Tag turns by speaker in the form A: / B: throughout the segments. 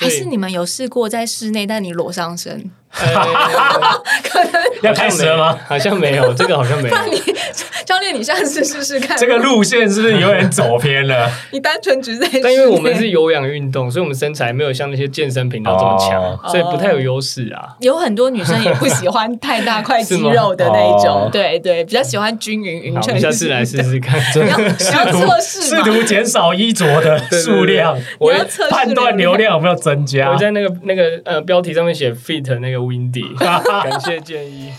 A: 所以
B: 还是你们有试过在室内，但你裸上身？
A: 可 能
C: 要开始了吗？
A: 好像没有，这个好像没有。
B: 教练，你下次试试看。
C: 这个路线是不是有点走偏了？
B: 你单纯只是在，
A: 但因为我们是有氧运动，所以我们身材没有像那些健身频道这么强，
C: 哦
A: 所以不太有优势啊。
B: 有很多女生也不喜欢太大块肌肉的那一种
C: 哦，
B: 对对，比较喜欢均匀匀称。
A: 们下次来试试看。
B: 你要你要测试
C: 试？图减少衣着的数量，
A: 我
B: 要测试
C: 判断流量有没有增加
A: 我。在那个那个呃标题上面写 fit 那个 Windy，感谢建议。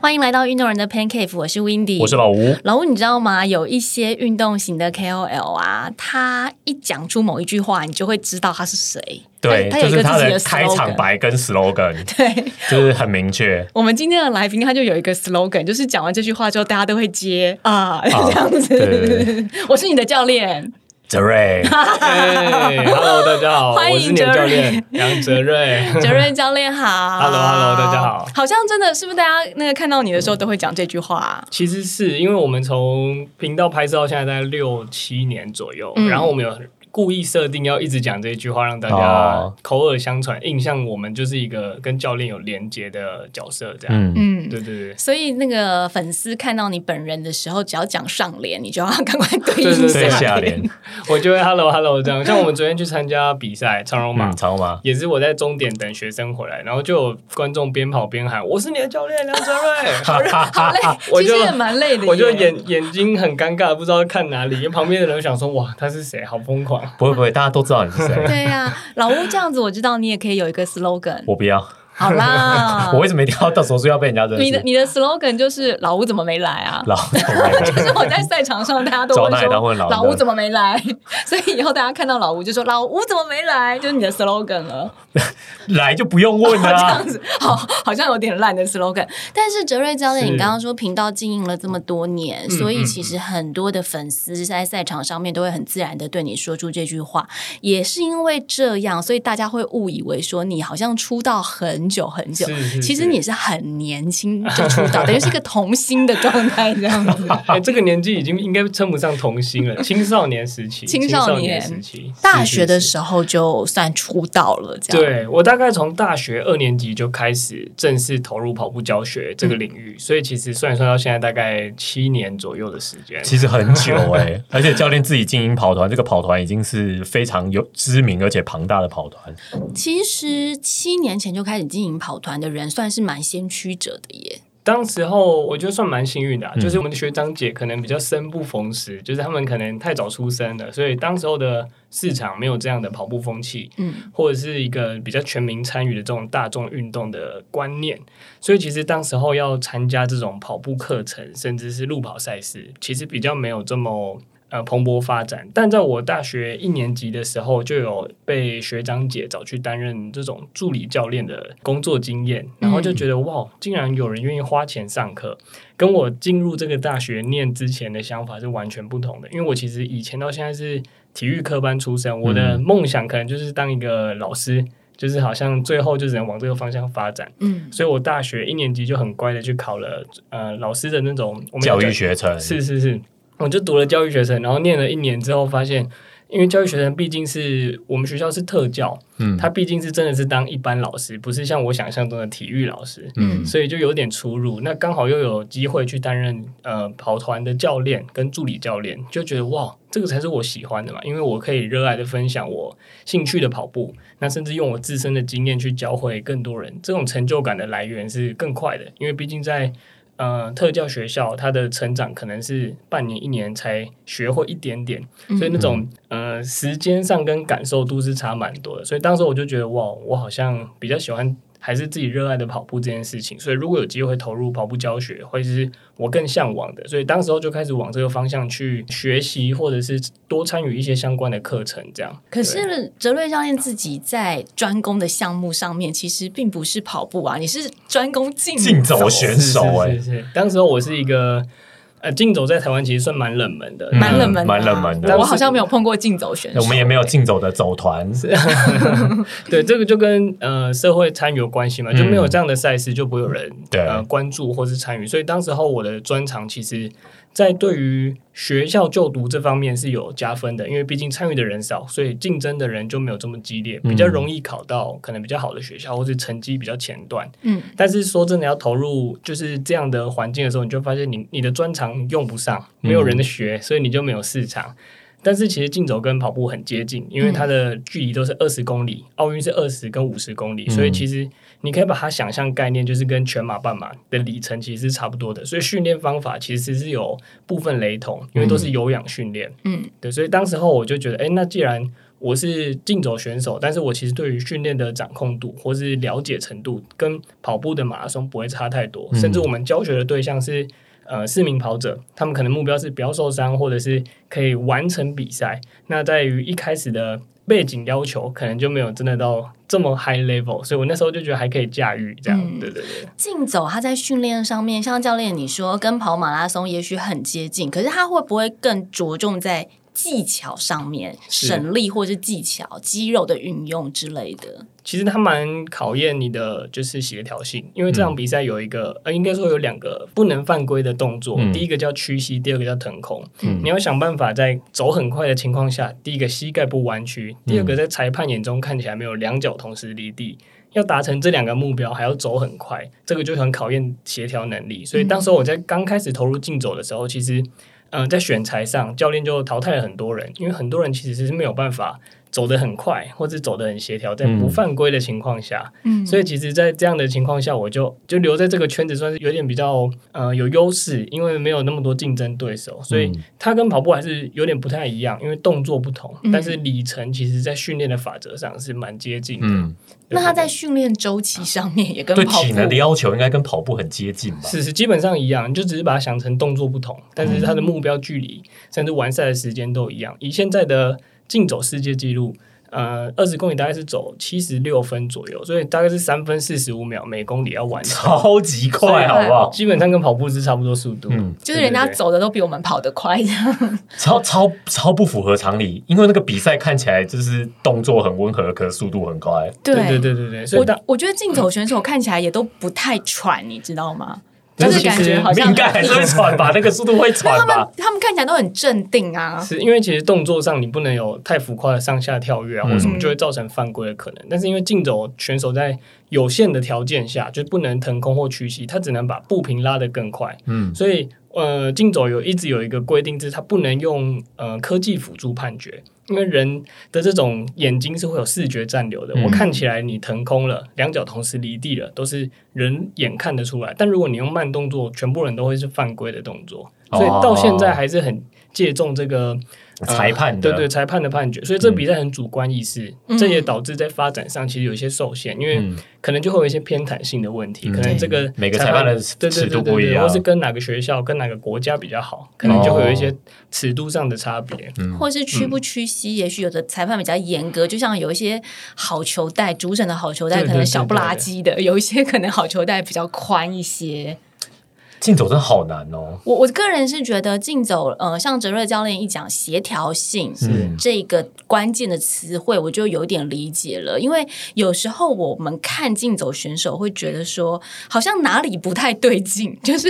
B: 欢迎来到运动人的 Pancake，我是 Windy，
C: 我是老吴，
B: 老吴，你知道吗？有一些运动型的 KOL 啊，他一讲出某一句话，你就会知道他是谁。
C: 对，
B: 他他有一个自己的
C: 开场。白跟 slogan
B: 对
C: 就是很明确。
B: 我们今天的来宾，他就有一个 slogan，就是讲完这句话之后，大家都会接啊，这样子。
C: 对对
B: 我是你的教练，
C: 泽瑞，
A: 哎，Hello，大家好，
B: 欢迎
A: 我是你的教练杨哲瑞。
B: 哲瑞教练好。
A: Hello，Hello，大家好
B: 好像真的是不是大家那个看到你的时候都会讲这句话？
A: 其实是因为我们从频道拍摄到现在大概六七年左右，
B: 嗯
A: 然后我们有故意设定要一直讲这句话，让大家
C: 哦
A: 口耳相传，印象我们就是一个跟教练有连接的角色，这样。
C: 嗯，
B: 嗯。
A: 对对对。
B: 所以那个粉丝看到你本人的时候，只要讲上联，你就要赶快对
A: 对对
B: 应
C: 对
B: 下
C: 下联，
A: 我就会 hello hello 这样，像我们昨天去参加比赛长荣马
C: 嗯，，长马？
A: 也是我在终点等学生回来，然后就有观众边跑边喊：“我是你的教练梁哲瑞。
B: 好累，
A: 我就
B: 其实也蛮累的”。
A: 我就眼眼睛很尴尬，不知道看哪里，因为旁边的人想说：“哇，他是谁？好疯狂
C: 不会不会，大家都知道你是谁。
B: 对呀、老吴这样子，我知道你也可以有一个 slogan。
C: 我不要，
B: 好啦，
C: 我为什么一定要到手术要被人家认识？
B: 你的你的 slogan 就是老吴怎么没来啊？
C: 老
B: 就是我在赛场上，大家都会说
C: 问老
B: 吴怎么没来，所以以后大家看到老吴就说老吴怎么没来，就是你的 slogan 了。
C: 来就不用问了啊
B: 样。子，好，好像有点烂的 slogan。但是哲瑞教练，你刚刚说频道经营了这么多年，
A: 嗯
B: 所以其实很多的粉丝在赛场上面都会很自然的对你说出这句话，也是因为这样，所以大家会误以为说你好像出道很久很久。
A: 是是
B: 其实你是很年轻就出道，等于是一个童星的状态这样子。
A: 哎、这个年纪已经应该称不上童星了，青少年时期，
B: 青
A: 青
B: 少年
A: 时期，
B: 大学的。时候就算出道了，这样。
A: 对我大概从大学二年级就开始正式投入跑步教学这个领域，所以其实算一算到现在大概七年左右的时间。
C: 其实很久哎、而且教练自己经营跑团，这个跑团已经是非常有知名而且庞大的跑团。
B: 其实七年前就开始经营跑团的人，算是蛮先驱者的耶。
A: 当时候我觉得算蛮幸运的、啊，
C: 嗯
A: 就是我们的学长姐可能比较生不逢时，就是他们可能太早出生了，所以当时候的市场没有这样的跑步风气，
B: 嗯，
A: 或者是一个比较全民参与的这种大众运动的观念，所以其实当时候要参加这种跑步课程，甚至是路跑赛事，其实比较没有这么。呃，蓬勃发展，但在我大学一年级的时候，就有被学长姐找去担任这种助理教练的工作经验，然后就觉得、哇，竟然有人愿意花钱上课，跟我进入这个大学念之前的想法是完全不同的。因为我其实以前到现在是体育科班出身，我的梦想可能就是当一个老师，就是好像最后就只能往这个方向发展。
B: 嗯，
A: 所以我大学一年级就很乖的去考了呃老师的那种我们
C: 教育学程
A: 是是是，我就读了教育学生，然后念了一年之后，发现因为教育学生毕竟是我们学校是特教，
C: 嗯
A: 他毕竟是真的是当一般老师，不是像我想象中的体育老师，
C: 嗯
A: 所以就有点出入。那刚好又有机会去担任呃跑团的教练跟助理教练，就觉得哇，这个才是我喜欢的嘛，因为我可以热爱的分享我兴趣的跑步，那甚至用我自身的经验去教会更多人，这种成就感的来源是更快的，因为毕竟在呃特教学校，他的成长可能是半年一年才学会一点点，所以那种呃时间上跟感受度是差蛮多的。所以当时我就觉得哇，我好像比较喜欢还是自己热爱的跑步这件事情。所以如果有机会投入跑步教学，会是我更向往的。所以当时候就开始往这个方向去学习，或者是多参与一些相关的课程，这样。
B: 可是哲瑞教练自己在专攻的项目上面，其实并不是跑步啊，你是专攻竞
C: 竞走选手哎、
A: 是是是是，当时候我是一个呃，竞走在台湾其实算蛮冷门的，
B: 蛮冷门
C: 蛮冷门的。
B: 我好像没有碰过竞走选手，
C: 我们也没有竞走的 走团，
A: 对，这个就跟呃社会参与有关系嘛，就没有这样的赛事，就不会有人
C: 对。
A: 呃关注或是参与。所以当时候我的专长其实，在对于学校就读这方面是有加分的，因为毕竟参与的人少，所以竞争的人就没有这么激烈，比较容易考到可能比较好的学校，或是成绩比较前段。
B: 嗯，
A: 但是说真的，要投入就是这样的环境的时候，你就发现你你的专长用不上，没有人学，所以你就没有市场。但是其实竞走跟跑步很接近，因为它的距离都是二十公里，奥运是二十跟五十公里，所以其实你可以把它想象概念就是跟全马、半马的里程其实是差不多的，所以训练方法其实是有部分雷同，因为都是有氧训练。
B: 嗯，
A: 对，所以当时候我就觉得，哎，那既然我是竞走选手，但是我其实对于训练的掌控度或是了解程度，跟跑步的马拉松不会差太多，甚至我们教学的对象是。呃，四名跑者，他们可能目标是不要受伤，或者是可以完成比赛。那在于一开始的背景要求，可能就没有真的到这么 high level，所以我那时候就觉得还可以驾驭这样。
B: 嗯
A: 对对对，
B: 竞走它在训练上面，像教练你说跟跑马拉松也许很接近，可是它会不会更着重在技巧上面，
A: 是
B: 省力或是技巧、肌肉的运用之类的？
A: 其实它蛮考验你的就是协调性，因为这场比赛有一个、呃，应该说有两个不能犯规的动作，
C: 嗯
A: 第一个叫屈膝，第二个叫腾空。
C: 嗯
A: 你要想办法在走很快的情况下，第一个膝盖不弯曲，第二个在裁判眼中看起来没有两脚同时离地。要达成这两个目标，还要走很快，这个就很考验协调能力。所以当时候我在刚开始投入竞走的时候，其实，嗯、在选材上，教练就淘汰了很多人，因为很多人其实是没有办法走得很快，或者走得很协调，在不
C: 嗯
A: 犯规的情况下，
B: 嗯
A: 所以其实，在这样的情况下，我就就留在这个圈子，算是有点比较呃有优势，因为没有那么多竞争对手，所以
C: 嗯
A: 它跟跑步还是有点不太一样，因为动作不同，
B: 嗯
A: 但是里程其实在训练的法则上是蛮接近的。
C: 嗯，
B: 那它在训练周期上面也跟
C: 对
B: 跑步
C: 体能的要求应该跟跑步很接近吧？
A: 是是基本上一样，你就只是把它想成动作不同，但是它的目标距离、甚至完赛的时间都一样。以现在的竞走世界纪录，呃，二十公里大概是走七十六分左右，所以大概是三分四十五秒每公里要完成，
C: 超级快，好不好？
A: 基本上跟跑步是差不多速度。
C: 嗯
B: 就是人家走的都比我们跑得快，这样
C: 超超超不符合常理，因为那个比赛看起来就是动作很温和，可是速度很快。
A: 对对对对对，所以
B: 我我觉得竞走选手看起来也都不太喘，你知道吗？就是感
A: 但是其实
B: 觉好像
C: 应该还是会喘吧，那个速度会喘吧
B: 们？他们看起来都很镇定啊。
A: 是因为其实动作上你不能有太浮夸的上下跳跃啊，
C: 嗯
A: 或什么就会造成犯规的可能。但是因为竞走选手在有限的条件下，就不能腾空或屈膝，他只能把步频拉得更快。
C: 嗯
A: 所以呃，竞走有一直有一个规定，就是它不能用呃科技辅助判决，因为人的这种眼睛是会有视觉暂留的。
C: 嗯
A: 我看起来你腾空了，两脚同时离地了，都是人眼看得出来。但如果你用慢动作，全部人都会是犯规的动作。所以到现在还是很借重这个。呃
C: 裁判的。
A: 对对裁判的判决，所以这比赛很主观意识，
B: 嗯。
A: 这也导致在发展上其实有一些受限，因为
C: 嗯。
A: 可能就会有一些偏袒性的问题，
C: 嗯。
A: 可能这个
C: 每个裁判的尺
A: 对对对，
C: 度不一样。
A: 或是跟哪个学校、跟哪个国家比较好，可能就会有一些尺度上的差别。
C: 嗯。
B: 或是屈不屈膝，也许有的裁判比较严格，就像有一些好球带，主审的好球带可能小不拉几的，有一些可能好球带比较宽一些。
C: 竞走真的好难哦。
B: 我我个人是觉得竞走，呃，像哲瑞教练一讲协调性，
C: 嗯
B: 这个关键的词汇，我就有点理解了。因为有时候我们看竞走选手会觉得说，好像哪里不太对劲，就是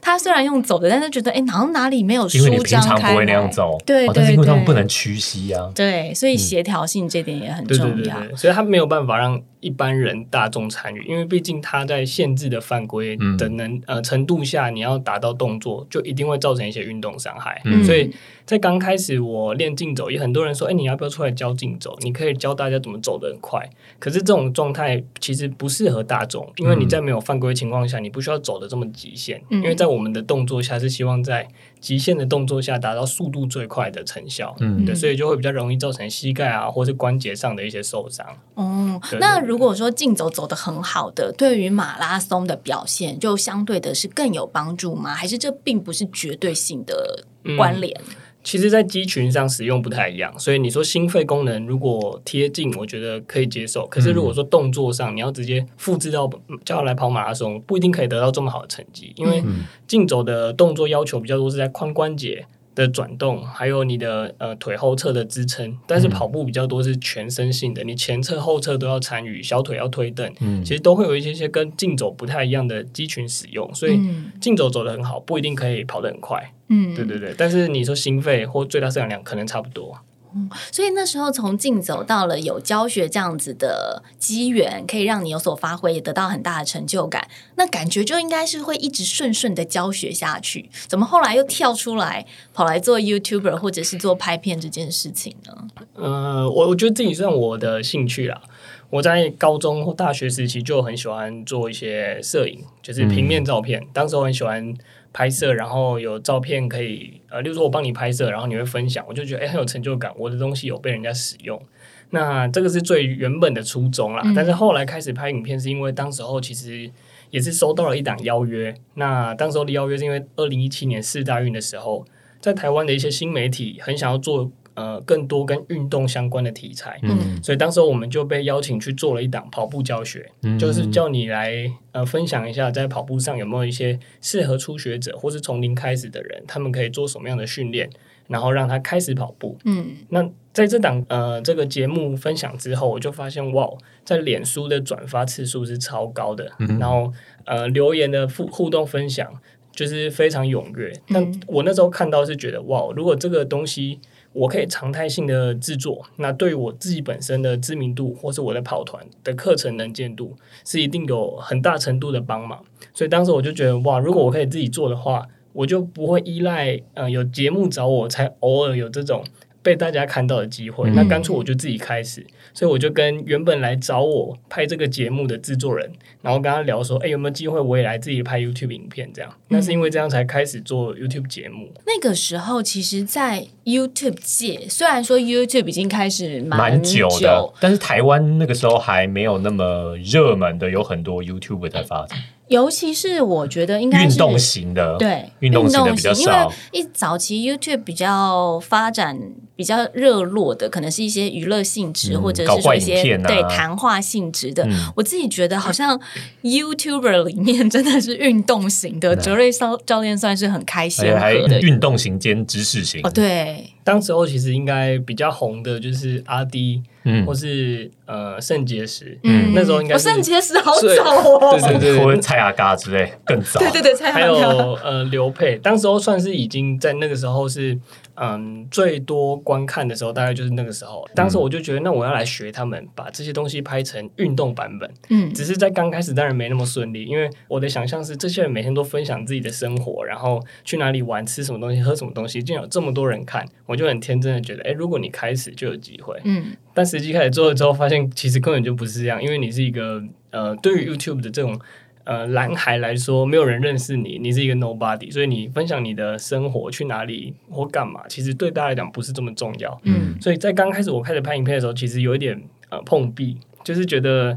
B: 他虽然用走的，但是觉得哎，好像哪里没有
C: 因为你
B: 舒张开
C: 平常不会那样。走，
B: 对
C: 哦但是因为他们不能屈膝啊。
B: 对，所以协调性这点也很
A: 对对
B: 重要。
A: 对对，所以他没有办法让一般人大众参与，因为毕竟他在限制的犯规的能、呃程度下，你要达到动作，就一定会造成一些运动伤害。
C: 嗯
A: 所以在刚开始我练竞走，也很多人说，哎，你要不要出来教竞走？你可以教大家怎么走得很快。可是这种状态其实不适合大众，因为你在没有犯规的情况下，你不需要走的这么极限，
B: 嗯
A: 因为在我们的动作下是希望在极限的动作下达到速度最快的成效。
C: 嗯
A: 对，所以就会比较容易造成膝盖啊，或是关节上的一些受伤。
B: 哦
A: 对，
B: 那如果说竞走走得很好的，对于马拉松的表现，就相对的是更有帮助吗？还是这并不是绝对性的关联？
A: 其实，在肌群上使用不太一样，所以你说心肺功能如果贴近，我觉得可以接受。可是如果说动作上，你要直接复制到叫他来跑马拉松，不一定可以得到这么好的成绩，因为竞走的动作要求比较多是在髋关节。的转动，还有你的呃腿后侧的支撑，但是跑步比较多是全身性的，你前侧后侧都要参与，小腿要推蹬，嗯，其实都会有一些些跟竞走不太一样的肌群使用，所以竞走走得很好，不一定可以跑得很快，嗯，对对对，但是你说心肺或最大摄氧量可能差不多。
B: 嗯所以那时候从竞走到了有教学这样子的机缘，可以让你有所发挥，也得到很大的成就感。那感觉就应该是会一直顺顺的教学下去。怎么后来又跳出来跑来做 YouTuber 或者是做拍片这件事情呢？
A: 呃，我我觉得自己算我的兴趣啦。我在高中或大学时期就很喜欢做一些摄影，就是平面照片。当时我很喜欢。拍摄，然后有照片可以，呃，例如说我帮你拍摄，然后你会分享，我就觉得哎很有成就感，我的东西有被人家使用。那这个是最原本的初衷啦。但是后来开始拍影片，是因为当时候其实也是收到了一档邀约。那当时候的邀约是因为二零一七年四大运的时候，在台湾的一些新媒体很想要做。呃，更多跟运动相关的题材，嗯，所以当时我们就被邀请去做了一档跑步教学，就是叫你来呃分享一下在跑步上有没有一些适合初学者或是从零开始的人，他们可以做什么样的训练，然后让他开始跑步。嗯，那在这档呃这个节目分享之后，我就发现哇，在脸书的转发次数是超高的，然后呃留言的互互动分享就是非常踊跃。但我那时候看到是觉得哇，如果这个东西。我可以常态性的制作，那对我自己本身的知名度，或是我的跑团的课程能见度，是一定有很大程度的帮忙。所以当时我就觉得，哇，如果我可以自己做的话，我就不会依赖呃有节目找我才偶尔有这种。被大家看到的机会，那干脆我就自己开始，所以我就跟原本来找我拍这个节目的制作人，然后跟他聊说，哎，有没有机会我也来自己拍 YouTube 影片？这样，那是因为这样才开始做 YouTube 节目。
B: 那个时候，其实，在 YouTube 界，虽然说 YouTube 已经开始蛮
C: 久的，但是台湾那个时候还没有那么热门的，有很多 YouTube 在发展。
B: 尤其是我觉得应该
C: 是运动型的，
B: 对
C: 运动型的比较少。
B: 因为一早期 YouTube 比较发展比较热络的，可能是一些娱乐性质，或者是说一些对谈话性质的。我自己觉得好像 YouTuber 里面真的是运动型的，哲瑞教教练算是很开心的
C: 运动型兼知识型。
B: 哦，对，
A: 当时候其实应该比较红的就是阿迪。嗯，或是呃肾结石，嗯，那时候应该
B: 肾结石好早
A: 哦，对对对，
C: 或者蔡阿嘎之类更早，
B: 对对对，蔡
A: 还有呃刘佩，当时候算是已经在那个时候是。嗯，最多观看的时候大概就是那个时候。当时我就觉得，那我要来学他们，把这些东西拍成运动版本。嗯，只是在刚开始当然没那么顺利，因为我的想象是，这些人每天都分享自己的生活，然后去哪里玩、吃什么东西、喝什么东西，竟然有这么多人看，我就很天真的觉得，哎，如果你开始就有机会。嗯，但实际开始做了之后，发现其实根本就不是这样，因为你是一个呃，对于 YouTube 的这种。呃，蓝海来说，没有人认识你，你是一个 nobody，所以你分享你的生活去哪里或干嘛，其实对大家来讲不是这么重要。嗯，所以在刚开始我开始拍影片的时候，其实有一点呃碰壁，就是觉得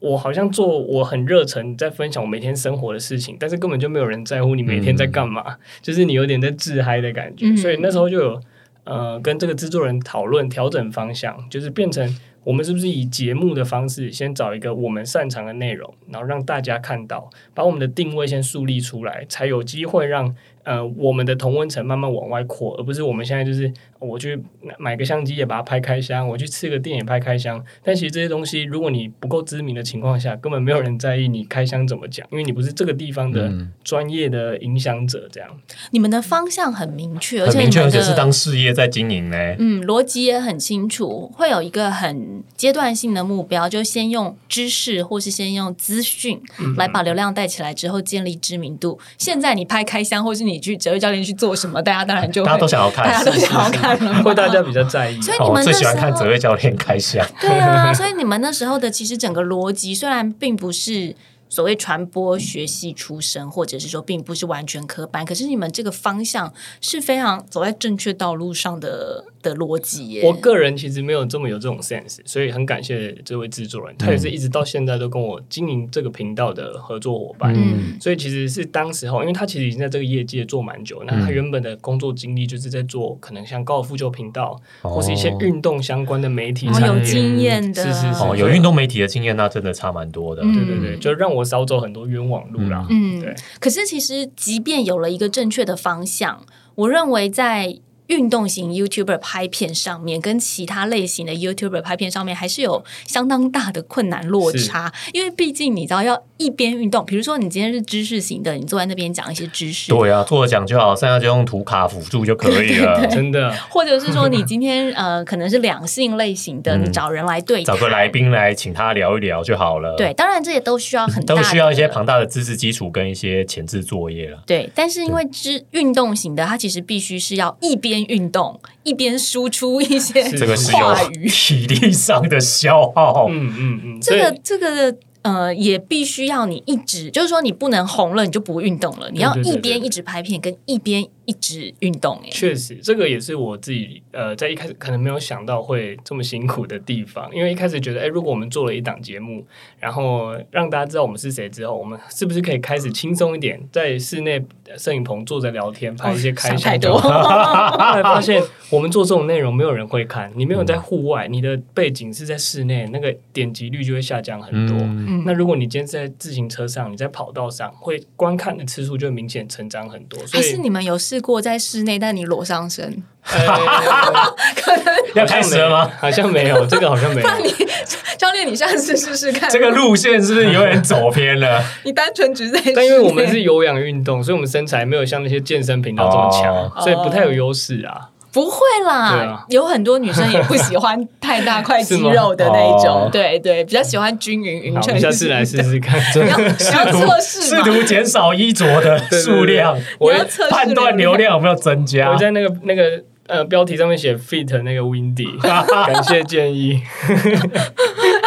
A: 我好像做我很热忱在分享我每天生活的事情，但是根本就没有人在乎你每天在干嘛，就是你有点在自嗨的感觉。所以那时候就有呃跟这个制作人讨论调整方向，就是变成。我们是不是以节目的方式，先找一个我们擅长的内容，然后让大家看到，把我们的定位先树立出来，才有机会让。呃，我们的同温层慢慢往外扩，而不是我们现在就是我去买个相机也把它拍开箱，我去吃个店也拍开箱。但其实这些东西，如果你不够知名的情况下，根本没有人在意你开箱怎么讲，因为你不是这个地方的专业的影响者。这样，
B: 你们的方向很明确，而且
C: 明确，而且是当事业在经营呢。
B: 嗯，逻辑也很清楚，会有一个很阶段性的目标，就先用知识或是先用资讯来把流量带起来，之后建立知名度。现在你拍开箱，或是你。去哲瑞教练去做什么？大家当然就
C: 大家都想要看，
B: 大家都想要看了，
A: 会大家比较在意。
B: 所以你们
C: 最喜欢看哲瑞教练开箱。
B: 对啊，所以你们那时候的其实整个逻辑虽然并不是所谓传播学系出身，或者是说并不是完全科班，可是你们这个方向是非常走在正确道路上的的逻辑耶。
A: 我个人其实没有这么有这种 sense，所以很感谢这位制作人，他也是一直到现在都跟我经营这个频道的合作伙伴。
B: 嗯
A: 所以其实是当时候，因为他其实已经在这个业界做蛮久，那他原本的工作经历就是在做可能像高尔夫球频道、或是一些运动相关的媒体
B: 哦有。经验的，
A: 是是是
C: 哦，有运动媒体的经验，那真的差蛮多的。
B: 嗯
A: 对对对，就让我少走很多冤枉路啦。
B: 嗯
A: 对，
B: 可是其实，即便有了一个正确的方向，我认为在运动型 YouTuber 拍片上面，跟其他类型的 YouTuber 拍片上面，还是有相当大的困难落差。因为毕竟你知道，要一边运动，比如说你今天是知识型的，你坐在那边讲一些知识，
C: 对啊，坐着讲就好，剩下就用图卡辅助就可以了。
A: 真的，
B: 或者是说你今天呃可能是两性类型的，
C: 嗯
B: 你找人来对谈
C: 找个来宾来请他聊一聊就好了。
B: 对，，当然这也都需要很大
C: 都需要一些庞大的知识基础跟一些前置作业了。
B: 对，但是因为知运动型的，它其实必须是要一边运动一边输出一些
C: 这个是
B: 话
C: 有
B: 语，
C: 体力上的消耗。
A: 嗯嗯嗯，
B: 这个这个呃，也必须要你一直，就是说你不能红了你就不运动了，你要一边一直拍片，跟一边一直运动。哎，
A: 确实，这个也是我自己呃，在一开始可能没有想到会这么辛苦的地方，因为一开始觉得，哎，如果我们做了一档节目，然后让大家知道我们是谁之后，我们是不是可以开始轻松一点，在室内摄影棚坐着聊天，拍一些开
B: 想
A: 箱
B: 太多，
A: 后来 发现我们做这种内容没有人会看，你没有在户外，你的背景是在室内，那个点击率就会下降很多。
C: 嗯，
A: 那如果你今天是在自行车上，你在跑道上，会观看的次数就明显成长很多。所以
B: 是你们有试过在室内，但你裸上身？
A: 可能
C: 要开始了吗？
A: 好像没有，这个好像没有。
B: 那你 教练，你下次试试看。
C: 这个路线是不是有点走偏了？
B: 你单纯只是在，
A: 但因为我们是有氧运动，所以我们身材没有像那些健身频道这么强，
C: 哦
A: 所以不太有优势啊。
B: 不会啦，
A: 啊
B: 有很多女生也不喜欢太大块肌肉的那一种，
C: 哦
B: 对对，比较喜欢均匀匀称。
A: 们下次来试试 看。
B: 你要你要测试
C: 试？图减少衣着的数量，
A: 我
B: 要测试
C: 判断流量有没有增加
A: 我。在那个那个呃标题上面写 fit 那个 Windy，感谢建议。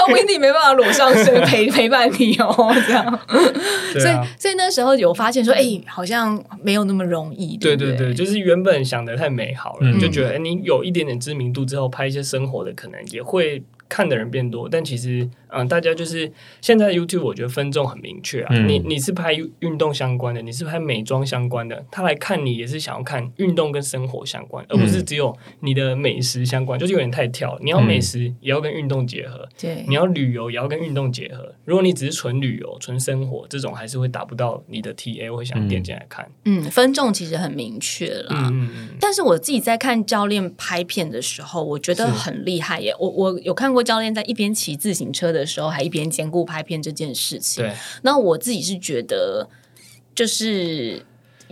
B: 那 Wendy 没办法裸上身陪陪伴你哦，这样。所以所以那时候有发现说，哎，好像没有那么容易。不
A: 对对对，就是原本想的太美好了，
C: 嗯
A: 就觉得哎，你有一点点知名度之后，拍一些生活的，可能也会看的人变多。但其实，嗯，大家就是现在 YouTube，我觉得分众很明确啊。
C: 嗯
A: 你你是拍运动相关的，你是拍美妆相关的，他来看你也是想要看运动跟生活相关，而不是只有你的美食相关，就是有点太跳。你要美食也要跟运动结合，
B: 对
A: 你要旅游也要跟运动结合。如果你只是纯旅游、纯生活，这种还是会达不到你的 TA 会想点进来看。
B: 嗯，分众其实很明确了。
A: 嗯。
B: 但是我自己在看教练拍片的时候，我觉得很厉害耶。我我有看过教练在一边骑自行车的时候，还一边兼顾拍片这件事情。
A: 对，
B: 那我自己是觉得，就是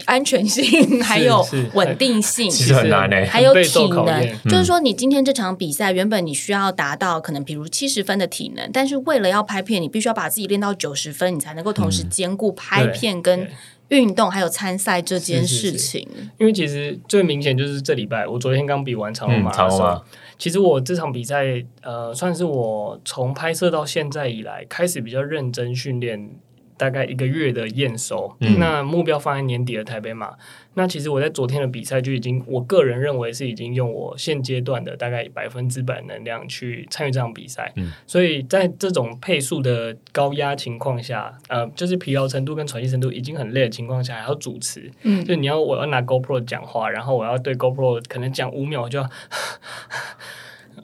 B: 安全性 还有稳定性。
C: 其实很难欸
B: 还有体
A: 备受考
B: 能，就是说，你今天这场比赛原本你需要达到可能比如七十分的体能，但是为了要拍片，你必须要把自己练到九十分，你才能够同时兼顾拍片跟运动还有参赛这件
A: 是是是
B: 事情。
A: 因为其实最明显就是这礼拜，我昨天刚比完长马拉松。
C: 长隆马，
A: 其实我这场比赛，呃，算是我从拍摄到现在以来，开始比较认真训练，大概一个月的验收。
C: 嗯
A: 那目标放在年底的台北马。那其实我在昨天的比赛就已经，我个人认为是已经用我现阶段的大概百分之百能量去参与这场比赛。
C: 嗯
A: 所以在这种配速的高压情况下，呃，就是疲劳程度跟喘息程度已经很累的情况下，还要主持，
B: 嗯
A: 就你要我要拿 GoPro 讲话，然后我要对 GoPro 可能讲五秒，我就要。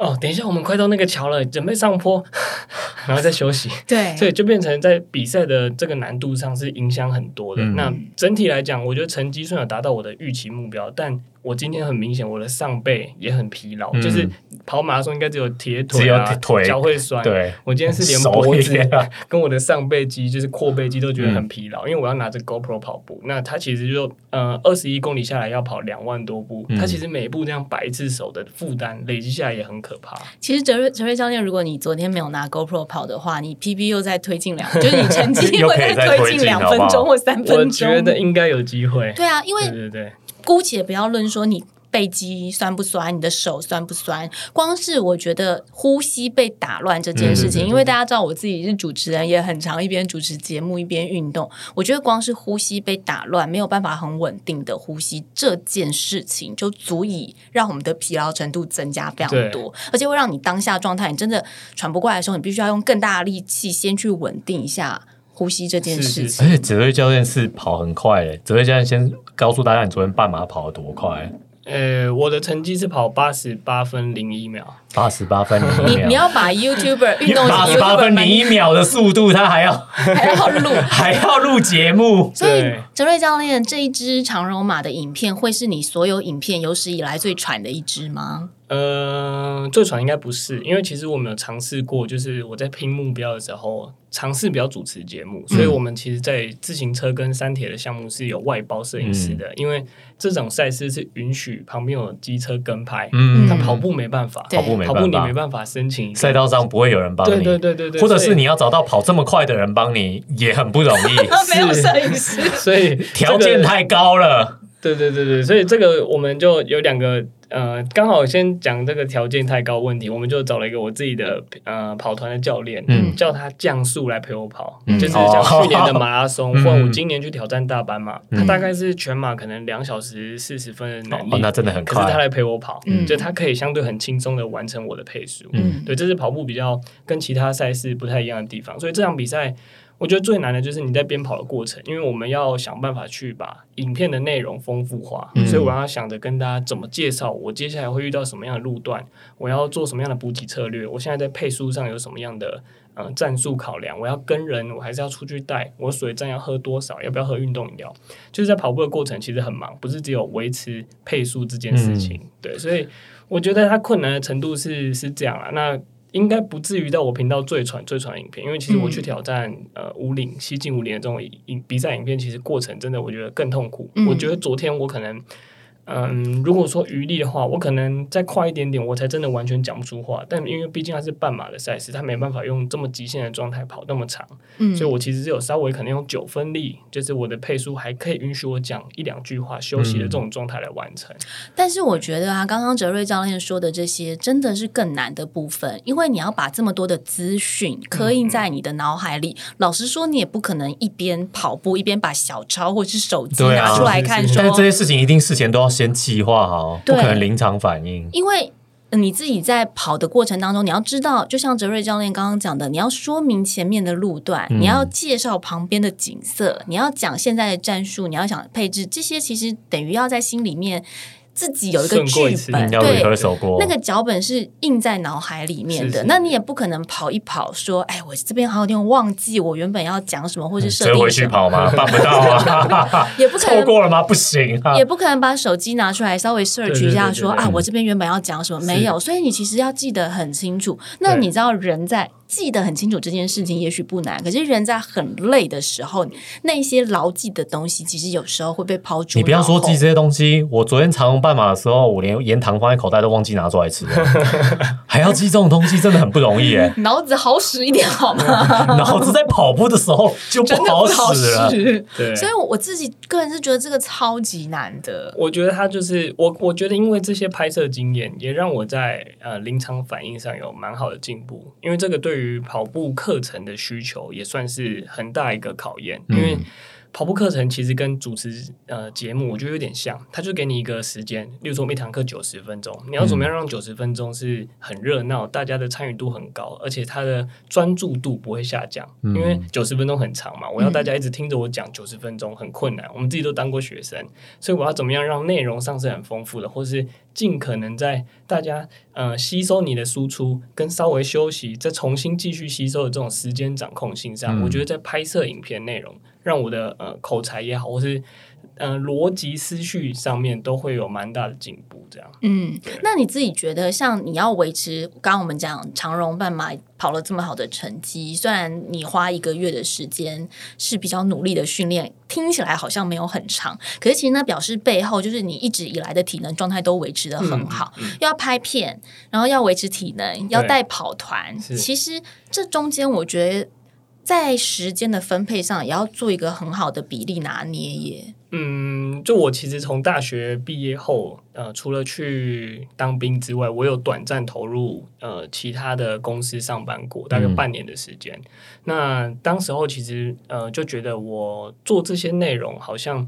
A: 哦，等一下，我们快到那个桥了，准备上坡，然后再休息。
B: 对
A: 所以就变成在比赛的这个难度上是影响很多的。
C: 嗯
A: 那整体来讲，我觉得成绩虽然达到我的预期目标，但我今天很明显我的上背也很疲劳，
C: 嗯
A: 就是跑马拉松应该只有铁腿、
C: 只有
A: 啊、
C: 腿
A: 脚会酸。
C: 对，
A: 我今天是连脖子 跟我的上背肌，就是阔背肌都觉得
C: 嗯
A: 很疲劳，因为我要拿着 GoPro 跑步。那它其实就呃二十一公里下来要跑两万多步，
C: 嗯
A: 它其实每一步这样摆一次手的负担累积下来也很可怕。
B: 其实哲瑞哲瑞教练，如果你昨天没有拿 GoPro 跑的话，你 PB 又再推进两，就是你 成绩
C: 又
B: 会
C: 可以再推
B: 推进两分钟或三分钟。
A: 我觉得应该有机会。
B: 对啊，因为
A: 对对对，
B: 姑且不要论说你背肌酸不酸，你的手酸不酸。光是我觉得呼吸被打乱这件事情，
C: 嗯
B: 因为大家知道我自己是主持人，也很常一边主持节目一边运动。我觉得光是呼吸被打乱，没有办法很稳定的呼吸这件事情，就足以让我们的疲劳程度增加非常多，而且会让你当下状态，你真的喘不过来的时候，你必须要用更大的力气先去稳定一下呼吸这件事
A: 是
B: 情。
C: 而且泽瑞教练是跑很快诶，泽瑞教练先告诉大家，你昨天半马跑了多快？
A: 呃，我的成绩是跑八十八分零一秒，
C: 八十八分零一秒。
B: 你你要把 YouTuber 运动
C: 八十八分零一秒的速度，他还要
B: 还要录。
C: 还要录节目，
B: 所以
A: 对，
B: 哲瑞教练这一支长绒马的影片，会是你所有影片有史以来最喘的一支吗？
A: 呃，最喘应该不是，因为其实我们有尝试过，就是我在拼目标的时候，尝试比较主持节目，所以我们其实，在自行车跟山铁的项目是有外包摄影师的，因为这种赛事是允许旁边有机车跟拍，
C: 嗯
A: 但跑步没办法，
C: 跑步没
A: 跑步你，没办法申请
C: 赛道上不会有人帮你，
A: 对对对对，
C: 或者是你要找到跑这么快的人帮你，也很不容易，
B: 没有摄影师，
A: 所以
C: 条件太高了。
A: 对对对对，所以这个我们就有两个呃，刚好先讲这个条件太高问题，我们就找了一个我自己的呃跑团的教练，
C: 嗯。
A: 叫他降速来陪我跑，
C: 嗯。
A: 就是像去年的马拉松，
C: 嗯
A: 或者我今年去挑战大班嘛，
C: 嗯。
A: 他大概是全马可能两小时四十分的能力，
C: 哦，那真的很快。
A: 可是他来陪我跑，
B: 嗯。
A: 就他可以相对很轻松的完成我的配速，
C: 嗯。
A: 对，这是跑步比较跟其他赛事不太一样的地方。所以这场比赛，我觉得最难的就是你在边跑的过程，因为我们要想办法去把影片的内容丰富化，
C: 嗯
A: 所以我要想着跟大家怎么介绍我接下来会遇到什么样的路段，我要做什么样的补给策略，我现在在配速上有什么样的。呃，战术考量，我要跟人，我还是要出去带，我水站要喝多少，要不要喝运动饮料？就是在跑步的过程，其实很忙，不是只有维持配速这件事情。对，所以我觉得它困难的程度是是这样啦。那应该不至于到我频道最传最传影片，因为其实我去挑战、呃五岭西进五岭的这种影比赛影片，其实过程真的我觉得更痛苦。
B: 嗯
A: 我觉得昨天我可能。嗯，如果说余力的话，我可能再快一点点，我才真的完全讲不出话。但因为毕竟它是半马的赛事，它没办法用这么极限的状态跑那么长，
B: 嗯
A: 所以我其实只有稍微可能用九分力，就是我的配速还可以允许我讲一两句话休息的这种状态来完成。
B: 但是我觉得啊，刚刚哲瑞教练说的这些，真的是更难的部分，因为你要把这么多的资讯刻印在你的脑海里。老实说，你也不可能一边跑步一边把小抄或是手机拿出来看说，
A: 是是
C: 但是这些事情一定事前都要先计划好，不可能临场反应。
B: 因为。呃你自己在跑的过程当中，你要知道，就像哲瑞教练刚刚讲的，你要说明前面的路段，
C: 嗯
B: 你要介绍旁边的景色，你要讲现在的战术，你要想配置，这些其实等于要在心里面自己有一个剧本，
C: 要
B: 对，那个脚本是印在脑海里面的，
A: 是是
B: 那你也不可能跑一跑说，哎，我这边好像有点忘记我原本要讲什么，或是
C: 回去跑吗？办不到啊，
B: 也不可
C: 错
B: 能。
C: 过了吗？不行啊
B: 也！不可能把手机拿出来稍微 search 一下说，啊，我这边原本要讲什么没有，所以你其实要记得很清楚。那你知道人在记得很清楚这件事情也许不难，可是人在很累的时候，那些牢记的东西其实有时候会被抛诸
C: 你不要说记这些东西，我昨天长龙半马的时候，我连盐糖放在口袋都忘记拿出来吃了，还要记这种东西，真的很不容易哎。
B: 脑子好使一点好吗？
C: 脑子在跑步的时候就不好
B: 的不好
C: 使了。
B: 使。
A: 对，
B: 所以我自己个人是觉得这个超级难的。
A: 我觉得他就是我，我觉得因为这些拍摄经验，也让我在呃临场反应上有蛮好的进步。因为这个对于跑步课程的需求也算是很大一个考验，因为。跑步课程其实跟主持呃节目，我觉得有点像，他就给你一个时间，例如说我们一堂课九十分钟，你要怎么样让九十分钟是很热闹，大家的参与度很高，而且他的专注度不会下降，
C: 嗯。
A: 因为九十分钟很长嘛，我要大家一直听着我讲九十分钟很困难，我们自己都当过学生，所以我要怎么样让内容上是很丰富的，或是尽可能在大家呃吸收你的输出跟稍微休息，再重新继续吸收的这种时间掌控性上，
C: 嗯。
A: 我觉得在拍摄影片内容，让我的呃口才也好，或是呃逻辑思绪上面都会有蛮大的进步。这样，
B: 嗯，那你自己觉得，像你要维持，刚刚我们讲长荣半马跑了这么好的成绩，虽然你花一个月的时间是比较努力的训练，听起来好像没有很长，可是其实那表示背后就是你一直以来的体能状态都维持的很好，
A: 嗯
B: 要拍片，然后要维持体能，要带跑团，其实这中间我觉得。在时间的分配上也要做一个很好的比例拿捏耶。
A: 嗯，就我其实从大学毕业后，呃，除了去当兵之外，我有短暂投入呃其他的公司上班过，大概
C: 嗯
A: 半年的时间。那当时候其实呃就觉得我做这些内容好像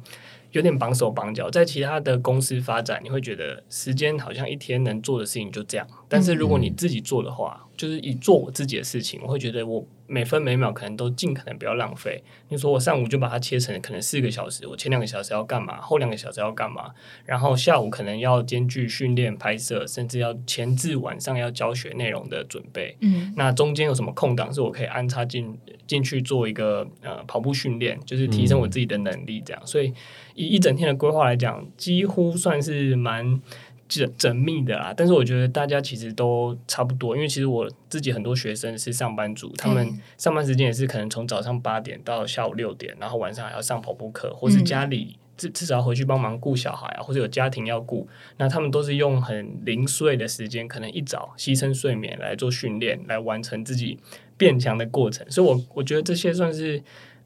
A: 有点绑手绑脚，在其他的公司发展，你会觉得时间好像一天能做的事情就这样。但是如果你自己做的话，就是以做我自己的事情，我会觉得我每分每秒可能都尽可能不要浪费。你说我上午就把它切成可能四个小时，我前两个小时要干嘛，后两个小时要干嘛，然后下午可能要兼具训练、拍摄，甚至要前置晚上要教学内容的准备。
B: 嗯
A: 那中间有什么空档是我可以安插进进去做一个呃跑步训练，就是提升我自己的能力，这样。所以以一整天的规划来讲，几乎算是蛮。缜缜密的啦，但是我觉得大家其实都差不多，因为其实我自己很多学生是上班族，他们
B: 嗯
A: 上班时间也是可能从早上八点到下午六点，然后晚上还要上跑步课，或是
B: 嗯
A: 家里至至少要回去帮忙顾小孩啊，或者有家庭要顾，那他们都是用很零碎的时间，可能一早牺牲睡眠来做训练，来完成自己变强的过程。所以我，我觉得这些算是，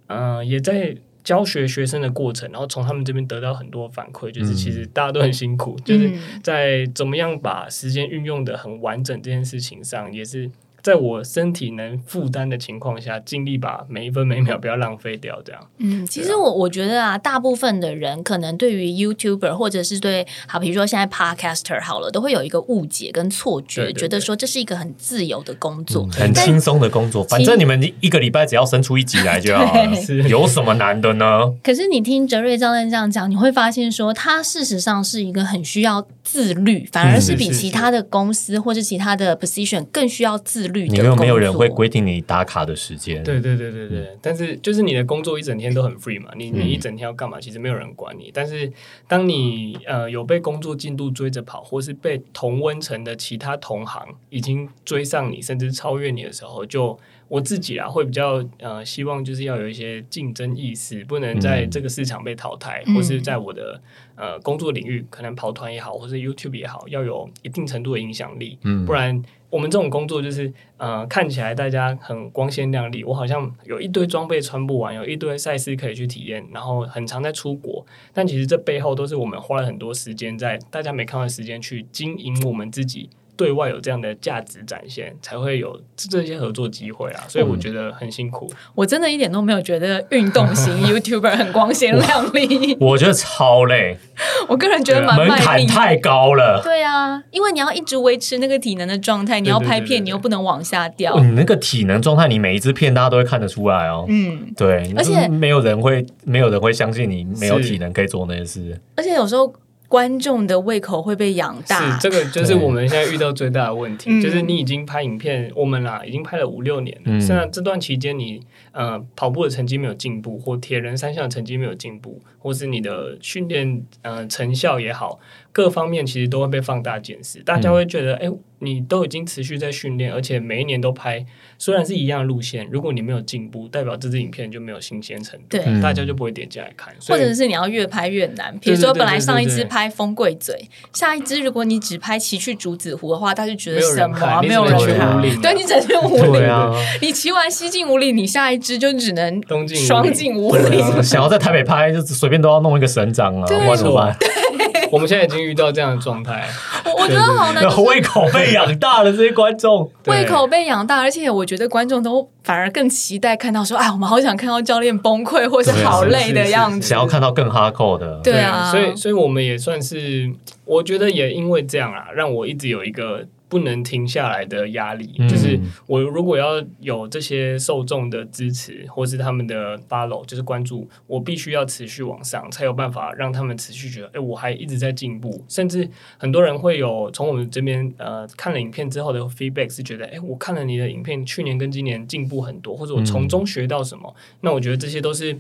A: 呃，也在教学学生的过程，然后从他们这边得到很多反馈，就是其实大家都很辛苦，就是
B: 嗯。
A: 在怎么样把时间运用的很完整这件事情上，也是在我身体能负担的情况下，尽力把每一分每秒不要浪费掉，这样。
B: 嗯，其实我我觉得啊，大部分的人可能对于 YouTuber 或者是对好，比如说现在 Podcaster 好了，都会有一个误解跟错觉，
A: 对对
B: 觉得说这是一个很自由的工作。
C: 嗯很轻松的工作，反正你们一个礼拜只要生出一集来就好了
A: 是，
C: 有什么难的呢？
B: 可是你听哲瑞教练这样讲，你会发现说，他事实上是一个很需要自律，反而是比其他的公司或者其他的 position 更需要自律的
C: 你们有没有人会规定你打卡的时间？
A: 对对对对对，但是就是你的工作一整天都很 free 嘛，你你
C: 嗯
A: 一整天要干嘛，其实没有人管你。但是当你呃有被工作进度追着跑，或是被同温层的其他同行已经追上你，甚至超越你的时候，就我自己啊会比较呃希望就是要有一些竞争意识，不能在
C: 嗯
A: 这个市场被淘汰，
B: 嗯
A: 或是在我的呃工作领域，可能跑团也好，或是 YouTube 也好，要有一定程度的影响力。
C: 嗯
A: 不然我们这种工作就是呃看起来大家很光鲜亮丽，我好像有一堆装备穿不完，有一堆赛事可以去体验，然后很常在出国，但其实这背后都是我们花了很多时间在大家没看到时间去经营我们自己。对外有这样的价值展现，才会有这些合作机会啊。所以我觉得很辛苦。
B: 我真的一点都没有觉得运动型 YouTuber 很光鲜亮丽，
C: 我觉得超累，
B: 我个人觉得蛮
C: 门
B: 卖力。
C: 槛太高了。
B: 对啊，因为你要一直维持那个体能的状态，你要拍片，
A: 对对对
B: 你又不能往下掉
C: 哦。你那个体能状态，你每一支片大家都会看得出来哦。
B: 嗯，
C: 对，
B: 而且
C: 没有人会，没有人会相信你没有
A: 是
C: 体能可以做那些事。
B: 而且有时候观众的胃口会被养大。
A: 是，这个就是我们现在遇到最大的问题，
B: 嗯。
A: 就是你已经拍影片，我们啦已经拍了五六年了，
C: 嗯。
A: 现在这段期间你呃跑步的成绩没有进步，或铁人三项的成绩没有进步，或是你的训练呃成效也好，各方面其实都会被放大检视，大家会觉得哎、诶你都已经持续在训练，而且每一年都拍，虽然是一样的路线，如果你没有进步，代表这支影片就没有新鲜程度，
B: 对
C: 嗯
A: 大家就不会点进来看，
B: 或者是你要越拍越难。比如说，本来上一支拍风柜嘴，下一支如果你只拍骑去竹子湖的话，大家就觉得什么没有人
A: 去
B: 对你整天无力。
C: 对啊，
B: 你骑完西进五里，你下一支就只能
A: 东进
B: 双进五里。
A: 对啊
C: 想要在台北拍，就是随便都要弄一个省长啊，
B: 对
C: 不然怎么办？
A: 我们现在已经遇到这样的状态，
B: 我我觉得好难，就是
C: 胃口被养大了，这些观众。
B: 胃口被养大，而且我觉得观众都反而更期待看到说，哎，我们好想看到教练崩溃或是好累的样子。
C: 想要看到更哈扣的，
B: 对啊。
A: 所以所以我们也算是，我觉得也因为这样啊，让我一直有一个不能停下来的压力，
C: 嗯。
A: 就是我如果要有这些受众的支持，或是他们的 follow，就是关注，我必须要持续往上，才有办法让他们持续觉得，哎、我还一直在进步，甚至很多人会有从我们这边呃看了影片之后的 feedback 是觉得，哎、我看了你的影片，去年跟今年进步很多，或者我从中学到什么，那我觉得这些都是。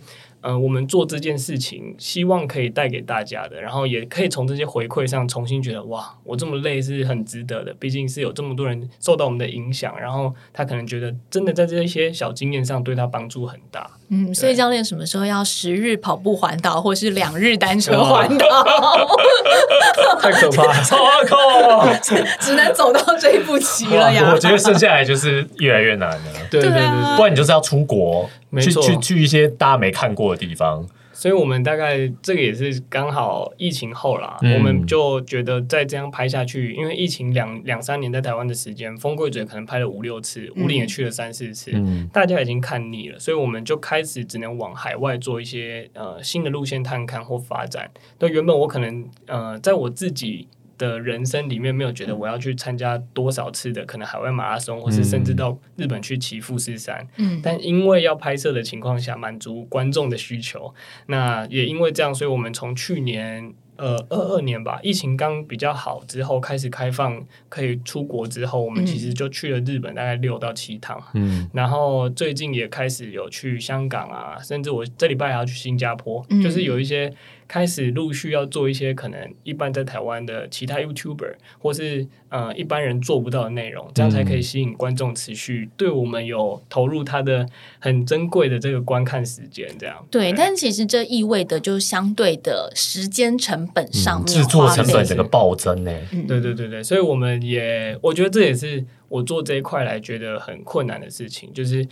A: 嗯，我们做这件事情，希望可以带给大家的，然后也可以从这些回馈上重新觉得，哇，我这么累是很值得的。毕竟是有这么多人受到我们的影响，然后他可能觉得真的在这些小经验上对他帮助很大。
B: 嗯，所以教练什么时候要十日跑步环岛，或是两日单车环岛？
A: 太可怕了。
B: 只能走到这一步棋了呀。
C: 我觉得剩下来就是越来越难了。
A: 对对对
B: 对啊，
C: 不然你就是要出国，去去去一些大家没看过的地方。
A: 所以我们大概这个也是刚好疫情后啦，
C: 嗯。
A: 我们就觉得再这样拍下去，因为疫情两两三年在台湾的时间，风贵嘴可能拍了五六次，五岭也去了三四次，
C: 嗯。
A: 大家已经看腻了，所以我们就开始只能往海外做一些呃新的路线探看或发展。那原本我可能呃在我自己的人生里面没有觉得我要去参加多少次的可能海外马拉松，或是甚至到日本去骑富士山，
B: 嗯。
A: 但因为要拍摄的情况下，满足观众的需求，那也因为这样，所以我们从去年呃二二年吧，疫情刚比较好之后，开始开放可以出国之后，我们其实就去了日本大概六到七趟，
C: 嗯。
A: 然后最近也开始有去香港啊，甚至我这礼拜还要去新加坡，
B: 嗯。
A: 就是有一些开始陆续要做一些可能一般在台湾的其他 YouTuber 或是呃一般人做不到的内容，这样才可以吸引观众持续对我们有投入他的很珍贵的这个观看时间，这样
B: 对，但其实这意味着就相对的时间成本上面
C: 制作成本整个暴增呢。
B: 嗯
A: 对对对对，所以我们也我觉得这也是我做这一块来觉得很困难的事情，就是。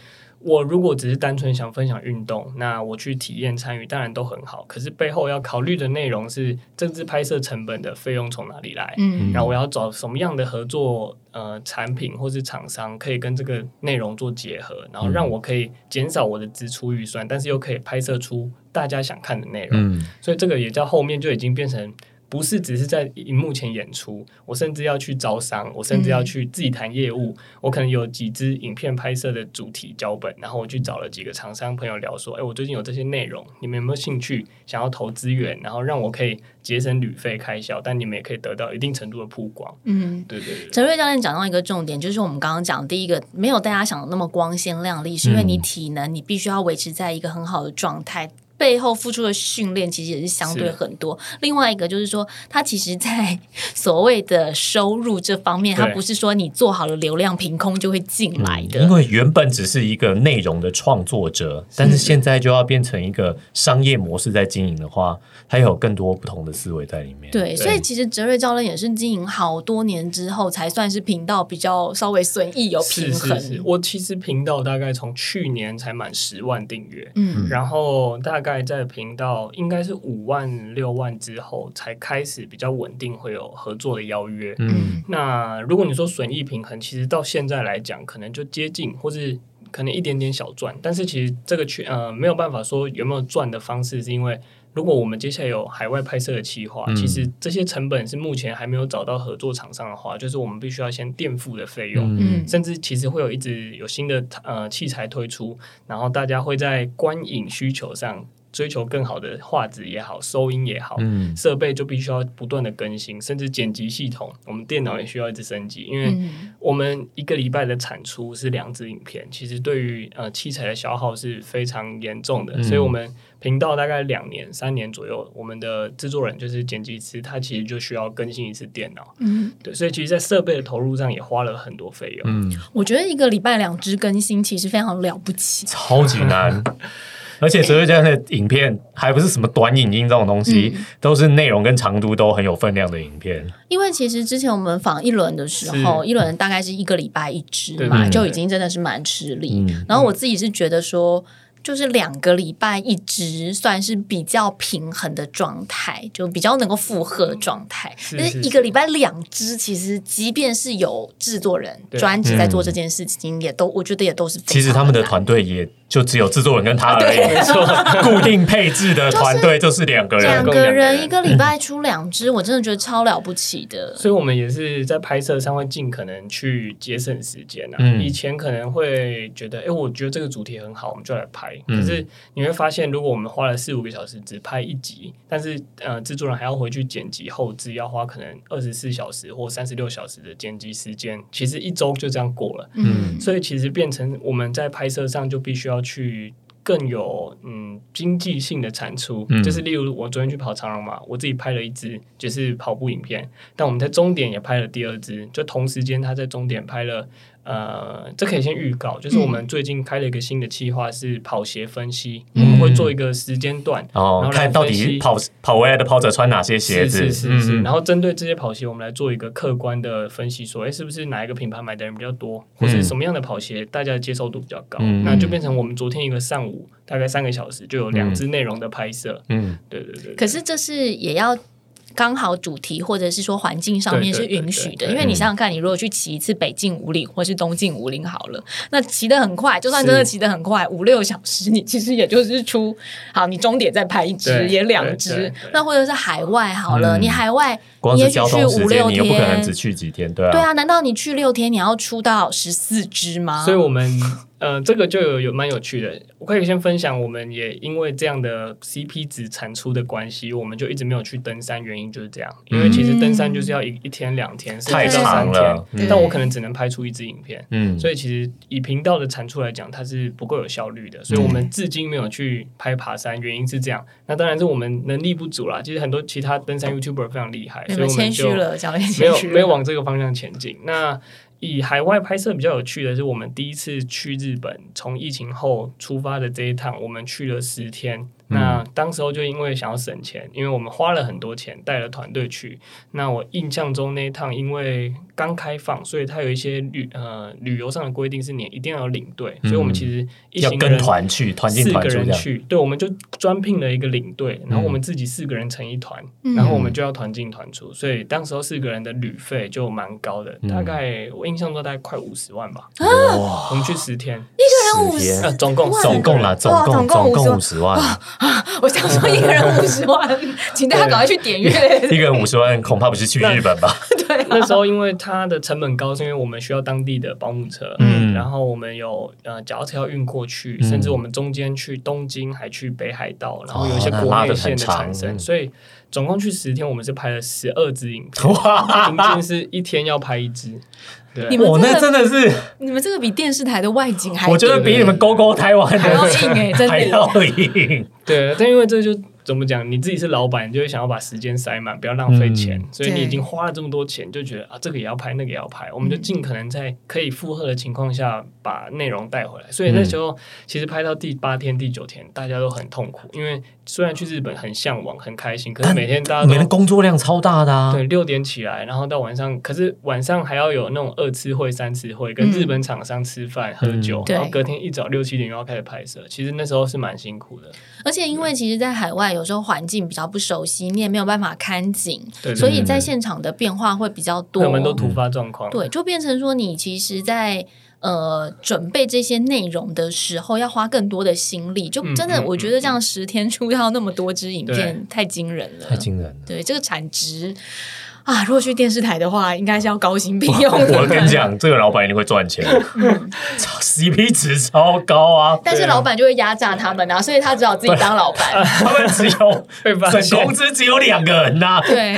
A: 我如果只是单纯想分享运动，那我去体验参与当然都很好。可是背后要考虑的内容是政治拍摄成本的费用从哪里来，
B: 嗯
A: 然后我要找什么样的合作呃产品或是厂商可以跟这个内容做结合，然后让我可以减少我的支出预算，但是又可以拍摄出大家想看的内容。
C: 嗯
A: 所以这个也叫后面就已经变成不是只是在荧幕前演出，我甚至要去招商，我甚至要去自己谈业务。我可能有几支影片拍摄的主题脚本，然后我去找了几个厂商朋友聊说，哎，我最近有这些内容，你们有没有兴趣想要投资源，然后让我可以节省旅费开销，但你们也可以得到一定程度的曝光。
B: 嗯。
A: 对对对。
B: 陈瑞教练讲到一个重点，就是我们刚刚讲第一个，没有大家想的那么光鲜亮丽，是因为你体能你必须要维持在一个很好的状态。背后付出的训练其实也是相对很多。另外一个就是说，他其实，在所谓的收入这方面，
A: 他
B: 不是说你做好了流量凭空就会进来的。
C: 因为原本只是一个内容的创作者，但是现在就要变成一个商业模式在经营的话，他有更多不同的思维在里面。
B: 对，所以其实哲瑞教练也是经营好多年之后，才算是频道比较稍微损益有平衡。
A: 是是是，我其实频道大概从去年才满十万订阅，
B: 嗯
A: 然后大概在频道应该是五万六万之后，才开始比较稳定会有合作的邀约。
C: 嗯
A: 那如果你说损益平衡，其实到现在来讲，可能就接近，或是可能一点点小赚，但是其实这个圈呃没有办法说有没有赚的方式，是因为如果我们接下来有海外拍摄的计划，
C: 嗯
A: 其实这些成本是目前还没有找到合作厂商的话，就是我们必须要先垫付的费用。
C: 嗯
B: 嗯
A: 甚至其实会有一直有新的呃器材推出，然后大家会在观影需求上追求更好的画质也好，收音也好，
C: 嗯。
A: 设备就必须要不断的更新，甚至剪辑系统，我们电脑也需要一直升级，因为
B: 嗯。
A: 我们一个礼拜的产出是两支影片，其实对于呃器材的消耗是非常严重的，
C: 嗯。
A: 所以我们频道大概两年、三年左右，我们的制作人就是剪辑师，他其实就需要更新一次电脑，
B: 嗯，
A: 对，所以其实，在设备的投入上也花了很多费用。
C: 嗯，
B: 我觉得一个礼拜两支更新其实非常了不起。
C: 超级难。而且哲瑞教练的影片还不是什么短影音这种东西，都是内容跟长度都很有分量的影片。
B: 因为其实之前我们访一轮的时候，一轮大概是一个礼拜一支
A: 对
B: 嘛，就已经真的是蛮吃力。
C: 嗯
B: 然后我自己是觉得说。就是两个礼拜一支，算是比较平衡的状态，就比较能够负荷的状态。
A: 是
B: 但是一个礼拜两支，其实即便是有制作人
A: 对
B: 专职在做这件事情，也都我觉得也都是
C: 其实他们的
B: 难
C: 团队也就只有制作人跟他而已，
A: 没错，
C: 固定配置的团队就是两个人。
B: 两个
A: 人
B: 人一个礼拜出两支，我真的觉得超了不起的。
A: 所以我们也是在拍摄上会尽可能去节省时间啊。
C: 嗯
A: 以前可能会觉得，哎、我觉得这个主题很好，我们就来拍。
C: 嗯
A: 可是你会发现，如果我们花了四五个小时只拍一集，但是呃，制作人还要回去剪辑后置，要花可能二十四小时或三十六小时的剪辑时间，其实一周就这样过了。
B: 嗯
A: 所以其实变成我们在拍摄上就必须要去更有嗯经济性的产出，
C: 嗯。
A: 就是例如我昨天去跑长龙嘛，我自己拍了一支就是跑步影片，但我们在终点也拍了第二支，就同时间他在终点拍了呃，这可以先预告，就是我们最近开了一个新的计划，是跑鞋分析，
B: 嗯
A: 我们会做一个时间段，然
C: 哦
A: 后，来
C: 看到
A: 分析
C: 底跑跑回来的跑者穿哪些鞋子？
A: 是是是是，
C: 嗯
A: 然后针对这些跑鞋，我们来做一个客观的分析，说，哎，是不是哪一个品牌买的人比较多，或者什么样的跑鞋大家的接受度比较高？
C: 嗯
A: 那就变成我们昨天一个上午大概三个小时就有两支内容的拍摄，
C: 嗯，
A: 对对对。
B: 可是这是也要。刚好主题或者是说环境上面是允许的，
A: 对。对
B: 因为你想想看，你如果去骑一次北境五岭或是东进五岭好了，那骑得很快，就算真的骑得很快，五六小时，你其实也就是出 好，你终点再拍一支，也两
A: 对
B: 支
A: 对对，
B: 那或者是海外好了，
C: 嗯。
B: 你海外你也许去五六
C: 你又不可能只，去几天，对啊，
B: 对啊，难道你去六天你要出到十四支吗？
A: 所以我们呃，这个就有有蛮有趣的。我可以先分享，我们也因为这样的 CP 值产出的关系，我们就一直没有去登山，原因就是这样。因为其实登山就是要一一天两天，甚
C: 太
A: 至到三
C: 长了
A: 天，
B: 嗯
A: 但我可能只能拍出一支影片。
C: 嗯，
A: 所以其实以频道的产出来讲，它是不够有效率的，所以我们至今没有去拍爬山，原因是这样。那当然是我们能力不足啦。其实很多其他登山 YouTuber 非常厉害，所以我们就
B: 谦虚了，教练
A: 没有没有往这个方向前进。那以海外拍摄比较有趣的是，我们第一次去日本，从疫情后出发的这一趟，我们去了十天。那当时候就因为想要省钱，因为我们花了很多钱带了团队去。那我印象中那一趟因为刚开放，所以它有一些旅呃旅游上的规定是你一定要有领队，所以我们其实一
C: 要跟
A: 行人
C: 团去，团进
A: 四个
C: 团
A: 去，对，我们就专聘了一个领队，然后我们自己四个人成一团，
B: 嗯。
A: 然后我们就要团进团出，所以当时候四个人的旅费就蛮高的，
C: 嗯。
A: 大概我印象中大概快五十万吧。
C: 哇，
A: 我们去十天，
B: 一个人五十
C: 十天。
A: 呃，总共
C: 总共啦，总共
B: 总共50
C: 总共五十万，
B: 我想说一个人五十万，请大家赶快去点阅。
C: 一个人五十万，恐怕不是去日本吧？
B: 对啊，
A: 那时候因为它的成本高，是因为我们需要当地的保姆车，
C: 嗯。
A: 然后我们有呃脚踏车要运过去，
C: 嗯。
A: 甚至我们中间去东京还去北海道，然后有一些国内线的产生，
C: 嗯。
A: 所以总共去十天，我们是拍了十二支影片，
C: 哇，
A: 平均是一天要拍一支。对。
B: 你，们
C: 我那真的是，
B: 你们这个比电视台的外景还，
C: 我觉得比你们勾勾台湾
B: 还要硬哎，真
C: 还
B: 的。
C: 要硬。
A: 对，但因为这就怎么讲，你自己是老板，你就会想要把时间塞满，不要浪费钱，
C: 嗯
A: 所以你已经花了这么多钱，就觉得啊，这个也要拍，那个也要拍，我们就尽可能在可以负荷的情况下把内容带回来。所以那时候其实拍到第八天、第九天，大家都很痛苦，因为虽然去日本很向往、很开心，可是每天大家
C: 你们的
A: 都。
C: 工作量超大的啊！
A: 对，六点起来，然后到晚上，可是晚上还要有那种二次会、三次会，跟
B: 嗯
A: 日本厂商吃饭、喝酒，然后隔天一早六七点又要开始拍摄。其实那时候是蛮辛苦的。
B: 而且因为其实，在海外有时候环境比较不熟悉，你也没有办法看紧，
A: 对对
B: 所以在现场的变化会比较多。
A: 我们都突发状况。
B: 对，就变成说你其实在，呃准备这些内容的时候，要花更多的心力。就真的，我觉得这样十天出到那么多支影片，太惊人了，
C: 太惊人了。
B: 对这个产值啊，如果去电视台的话，应该是要高薪聘用的。
C: 我跟你讲，这个老板一定会赚钱超，CP 值超高啊！
B: 但是老板就会压榨他们啊，所以他只好自己当老板。
C: 他们只有整
A: 会发现
C: 公司只有两个人呐、
B: 对，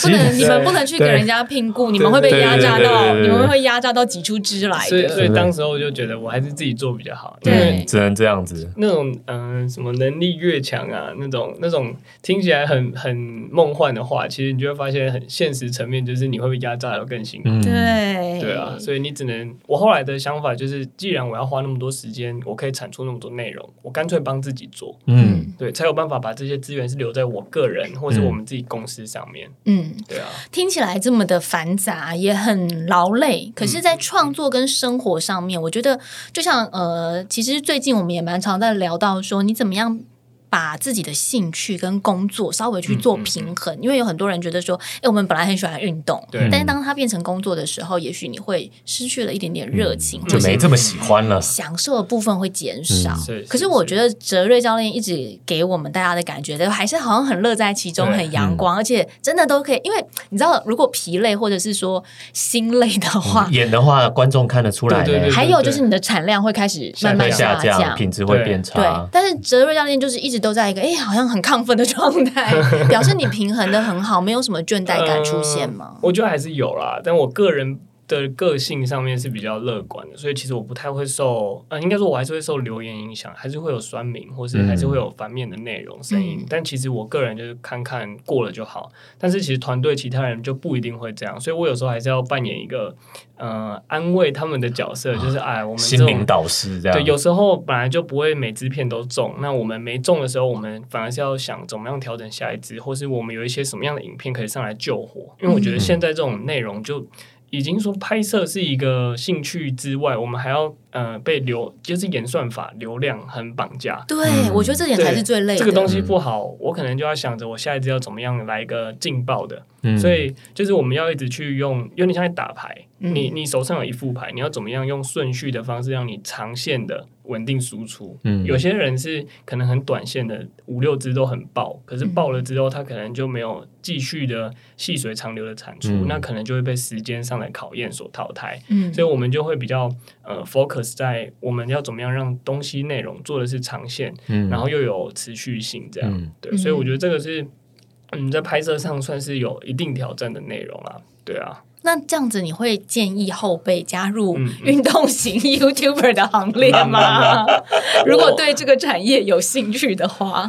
B: 不能你们不能去给人家聘雇，你们会被压榨到，你们会压榨到挤出汁来
A: 所以，所。以当时候就觉得我还是自己做比较好，因
B: 对
A: 为
C: 只能这样子。
A: 那种嗯、呃什么能力越强啊，那种那种听起来很很梦幻的话，其实你就会发现很现实层面，就是你会被压榨的更辛苦。
C: 嗯，
B: 对
A: 对啊，所以你只能，我后来的想法就是，既然我要花那么多时间，我可以产出那么多内容，我干脆帮自己做，
C: 嗯，
A: 对，才有办法把这些资源是留在我个人或是我们自己公司上面。
B: 嗯，
A: 对啊，
B: 听起来这么的繁杂，也很劳累。可是，在创作跟生活上面，我觉得就像呃，其实最近我们也蛮常在聊到说，你怎么样。把自己的兴趣跟工作稍微去做平衡，因为有很多人觉得说，哎，我们本来很喜欢运动，
A: 对
B: 但是当它变成工作的时候，也许你会失去了一点点热情，
C: 就没这么喜欢了。
B: 享受的部分会减少。可是我觉得哲瑞教练一直给我们大家的感觉，还是好像很乐在其中，很阳光，而且真的都可以。因为你知道，如果疲累或者是说心累的话，
C: 演的话，观众看得出来呢
A: 对对对，
B: 还有就是你的产量会开始慢慢
C: 下
B: 降。
C: 降，品质会变差对，。
B: 但是哲瑞教练就是一直都在一个哎，好像很亢奋的状态，表示你平衡的很好，没有什么倦怠感出现吗？
A: 我觉得还是有啦，但我个人的个性上面是比较乐观的，所以其实我不太会受，呃，应该说我还是会受留言影响，还是会有酸民，或是还是会有反面的内容声音。
B: 嗯
A: 但其实我个人就是看看过了就好。但是其实团队其他人就不一定会这样，所以我有时候还是要扮演一个呃安慰他们的角色，就是哎，我们
C: 心灵导师这样。
A: 对，有时候本来就不会每支片都中，那我们没中的时候，我们反而是要想怎么样调整下一支，或是我们有一些什么样的影片可以上来救火。因为我觉得现在这种内容就已经说拍摄是一个兴趣之外，我们还要呃被流，就是演算法流量很绑架。
B: 对，
C: 嗯
B: 我觉得这点才是最累的。
A: 这个东西不好，我可能就要想着我下一支要怎么样来一个劲爆的，
C: 嗯
A: 所以就是我们要一直去用，有点像在打牌，
B: 嗯
A: 你你手上有一副牌，你要怎么样用顺序的方式让你长线的稳定输出。
C: 嗯
A: 有些人是可能很短线的五六支都很爆，可是爆了之后他可能就没有继续的细水长流的产出，
C: 嗯
A: 那可能就会被时间上的考验所淘汰。
B: 嗯，
A: 所以我们就会比较呃 focus 在我们要怎么样让东西内容做的是长线，
C: 嗯。
A: 然后又有持续性，这样、
C: 嗯。
A: 对，所以我觉得这个是嗯在拍摄上算是有一定挑战的内容啊，对啊，
B: 那这样子，你会建议后辈加入运动型 YouTuber 的行列吗？如果对这个产业有兴趣的话，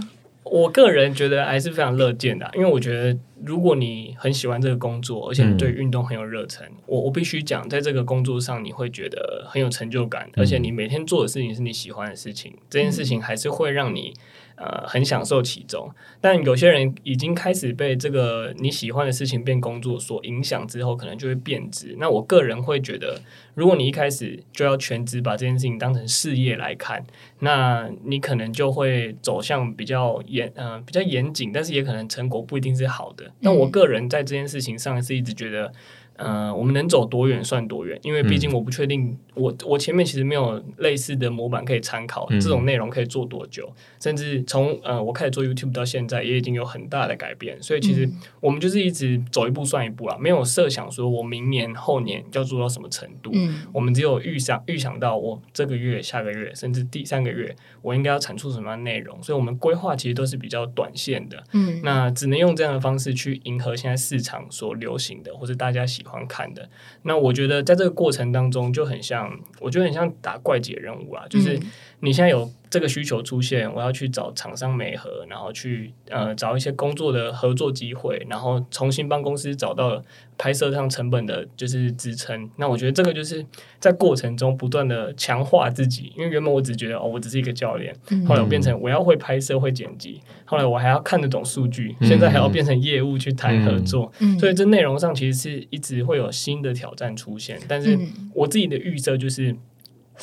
A: 我个人觉得还是非常乐见的啊，因为我觉得如果你很喜欢这个工作，而且你对运动很有热忱，我我必须讲，在这个工作上你会觉得很有成就感，而且你每天做的事情是你喜欢的事情，这件事情还是会让你。呃，很享受其中，但有些人已经开始被这个你喜欢的事情变工作所影响之后，可能就会变质。那我个人会觉得，如果你一开始就要全职把这件事情当成事业来看，那你可能就会走向比较严呃比较严谨，但是也可能成果不一定是好的。但我个人在这件事情上是一直觉得。呃，我们能走多远算多远，因为毕竟我不确定，我我前面其实没有类似的模板可以参考，
C: 嗯。
A: 这种内容可以做多久，甚至从呃我开始做 YouTube 到现在，也已经有很大的改变，所以其实我们就是一直走一步算一步啦，没有设想说我明年后年要做到什么程度，
B: 嗯。
A: 我们只有预想预想到我这个月、下个月，甚至第三个月，我应该要产出什么样的内容，所以我们规划其实都是比较短线的。
B: 嗯，
A: 那只能用这样的方式去迎合现在市场所流行的，或者大家喜欢看的。那我觉得在这个过程当中，就很像，我觉得很像打怪解任务啊，就是
B: 嗯
A: 你现在有这个需求出现，我要去找厂商美合，然后去呃找一些工作的合作机会，然后重新帮公司找到拍摄上成本的就是支撑。那我觉得这个就是在过程中不断的强化自己，因为原本我只觉得哦，我只是一个教练，
B: 嗯
A: 后来我变成我要会拍摄、会剪辑，后来我还要看得懂数据，现在还要变成业务去谈合作，
B: 嗯
A: 所以这内容上其实是一直会有新的挑战出现。但是
B: 嗯
A: 我自己的预设就是。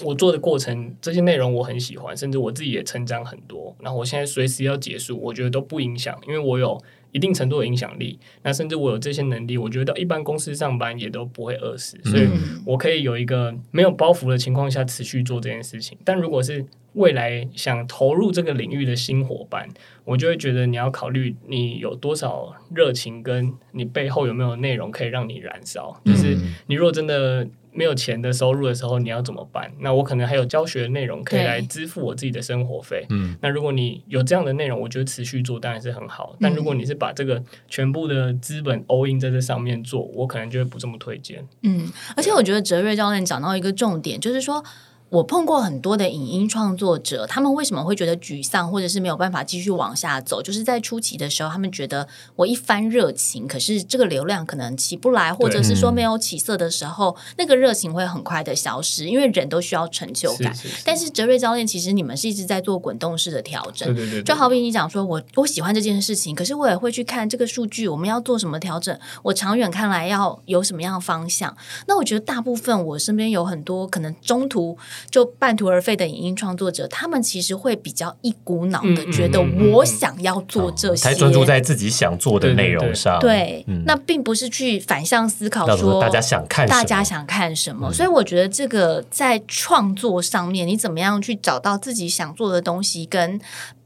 A: 我做的过程，这些内容我很喜欢，甚至我自己也成长很多。然后我现在随时要结束，我觉得都不影响，因为我有一定程度的影响力。那甚至我有这些能力，我觉得到一般公司上班也都不会饿死，所以
B: 嗯
A: 我可以有一个没有包袱的情况下持续做这件事情。但如果是未来想投入这个领域的新伙伴，我就会觉得你要考虑你有多少热情，跟你背后有没有内容可以让你燃烧。就是你如果真的没有钱的收入的时候，你要怎么办？那我可能还有教学的内容可以来支付我自己的生活费。
C: 嗯，
A: 那如果你有这样的内容，我觉得持续做当然是很好。但如果你是把这个全部的资本 all in 在这上面做，我可能就会不这么推荐。
B: 嗯，而且我觉得哲瑞教练讲到一个重点，就是说。我碰过很多的影音创作者，他们为什么会觉得沮丧，或者是没有办法继续往下走？就是在初期的时候，他们觉得我一番热情，可是这个流量可能起不来，或者是说没有起色的时候，那个热情会很快的消失，因为人都需要成就感。
A: 是是
B: 但是哲瑞教练，其实你们是一直在做滚动式的调整
A: 对，对对，
B: 就好比你讲说，我我喜欢这件事情，可是我也会去看这个数据，我们要做什么调整，我长远看来要有什么样的方向。那我觉得大部分我身边有很多可能中途就半途而废的影音创作者，他们其实会比较一股脑的觉得我想要做这些，
C: 才专注在自己想做的内容上。
B: 对，
C: 嗯
B: 那并不是去反向思考说
C: 大家想看，
B: 大家想看什么，所以我觉得这个在创作上面，你怎么样去找到自己想做的东西，跟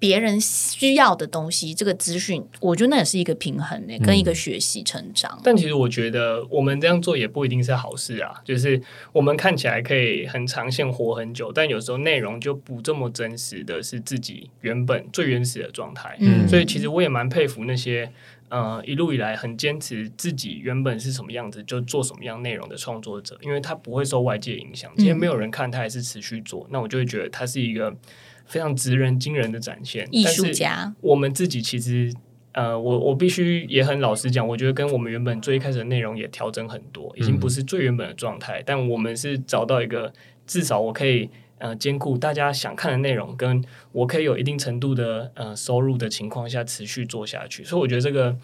B: 别人需要的东西，这个资讯，我觉得那也是一个平衡呢、跟一个学习成长。
A: 但其实我觉得我们这样做也不一定是好事啊。就是我们看起来可以很长线活很久，但有时候内容就不这么真实的是自己原本最原始的状态。
B: 嗯
A: 所以其实我也蛮佩服那些呃一路以来很坚持自己原本是什么样子就做什么样内容的创作者，因为他不会受外界影响。今天没有人看他还是持续做，那我就会觉得他是一个非常直人惊人的展现。
B: 艺术家，
A: 我们自己其实。呃，我我必须也很老实讲，我觉得跟我们原本最一开始的内容也调整很多，已经不是最原本的状态。但我们是找到一个至少我可以呃兼顾大家想看的内容，跟我可以有一定程度的呃收入的情况下持续做下去。所以我觉得这个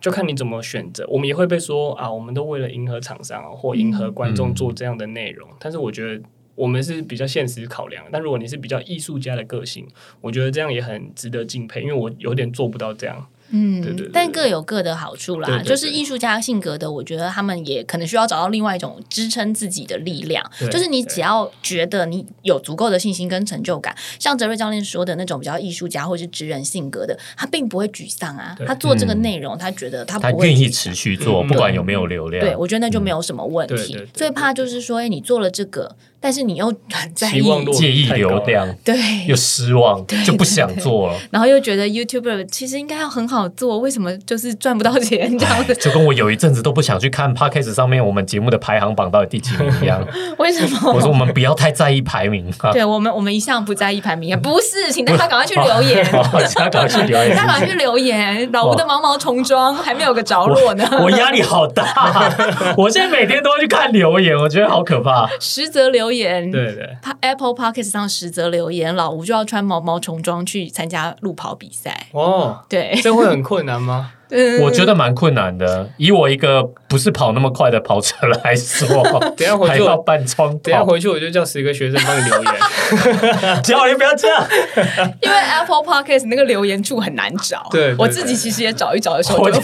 A: 就看你怎么选择。我们也会被说啊，我们都为了迎合厂商或迎合观众做这样的内容。但是我觉得我们是比较现实考量。但如果你是比较艺术家的个性，我觉得这样也很值得敬佩，因为我有点做不到这样。
B: 嗯，
A: 对对，
B: 但各有各的好处啦。就是艺术家性格的，我觉得他们也可能需要找到另外一种支撑自己的力量。就是你只要觉得你有足够的信心跟成就感，像泽瑞教练说的那种比较艺术家或是职人性格的，他并不会沮丧啊。他做这个内容，他觉得他
C: 他愿意持续做，不管有没有流量。
B: 对我觉得那就没有什么问题。最怕就是说，哎，你做了这个。但是你又很在意、
C: 介意流量，
B: 对，
C: 又失望，就不想做了。
B: 然后又觉得 YouTuber 其实应该要很好做，为什么就是赚不到钱这样子？
C: 就跟我有一阵子都不想去看 Podcast 上面我们节目的排行榜到底第几名一样。
B: 为什么？
C: 我说我们不要太在意排名。
B: 对我们，我们一向不在意排名，不是，请大家赶快去留言，
C: 大家赶快去留言，
B: 大家赶快去留言。老吴的毛毛虫装还没有个着落呢，
C: 我压力好大。我现在每天都要去看留言，我觉得好可怕。
B: 实则留。留言
A: 对对
B: ，Apple Podcast 上实则留言，老吴就要穿毛毛虫装去参加路跑比赛
A: 哦。
B: 对，
A: 这会很困难吗？
C: 我觉得蛮困难的，以我一个不是跑那么快的跑车来说，
A: 等下回去
C: 要半窗，
A: 等下回去我就叫十个学生帮你留言。
C: 教练不要这样，
B: 因为 Apple Podcast 那个留言处很难找。
A: 对，
B: 我自己其实也找一找的时候，
C: 我就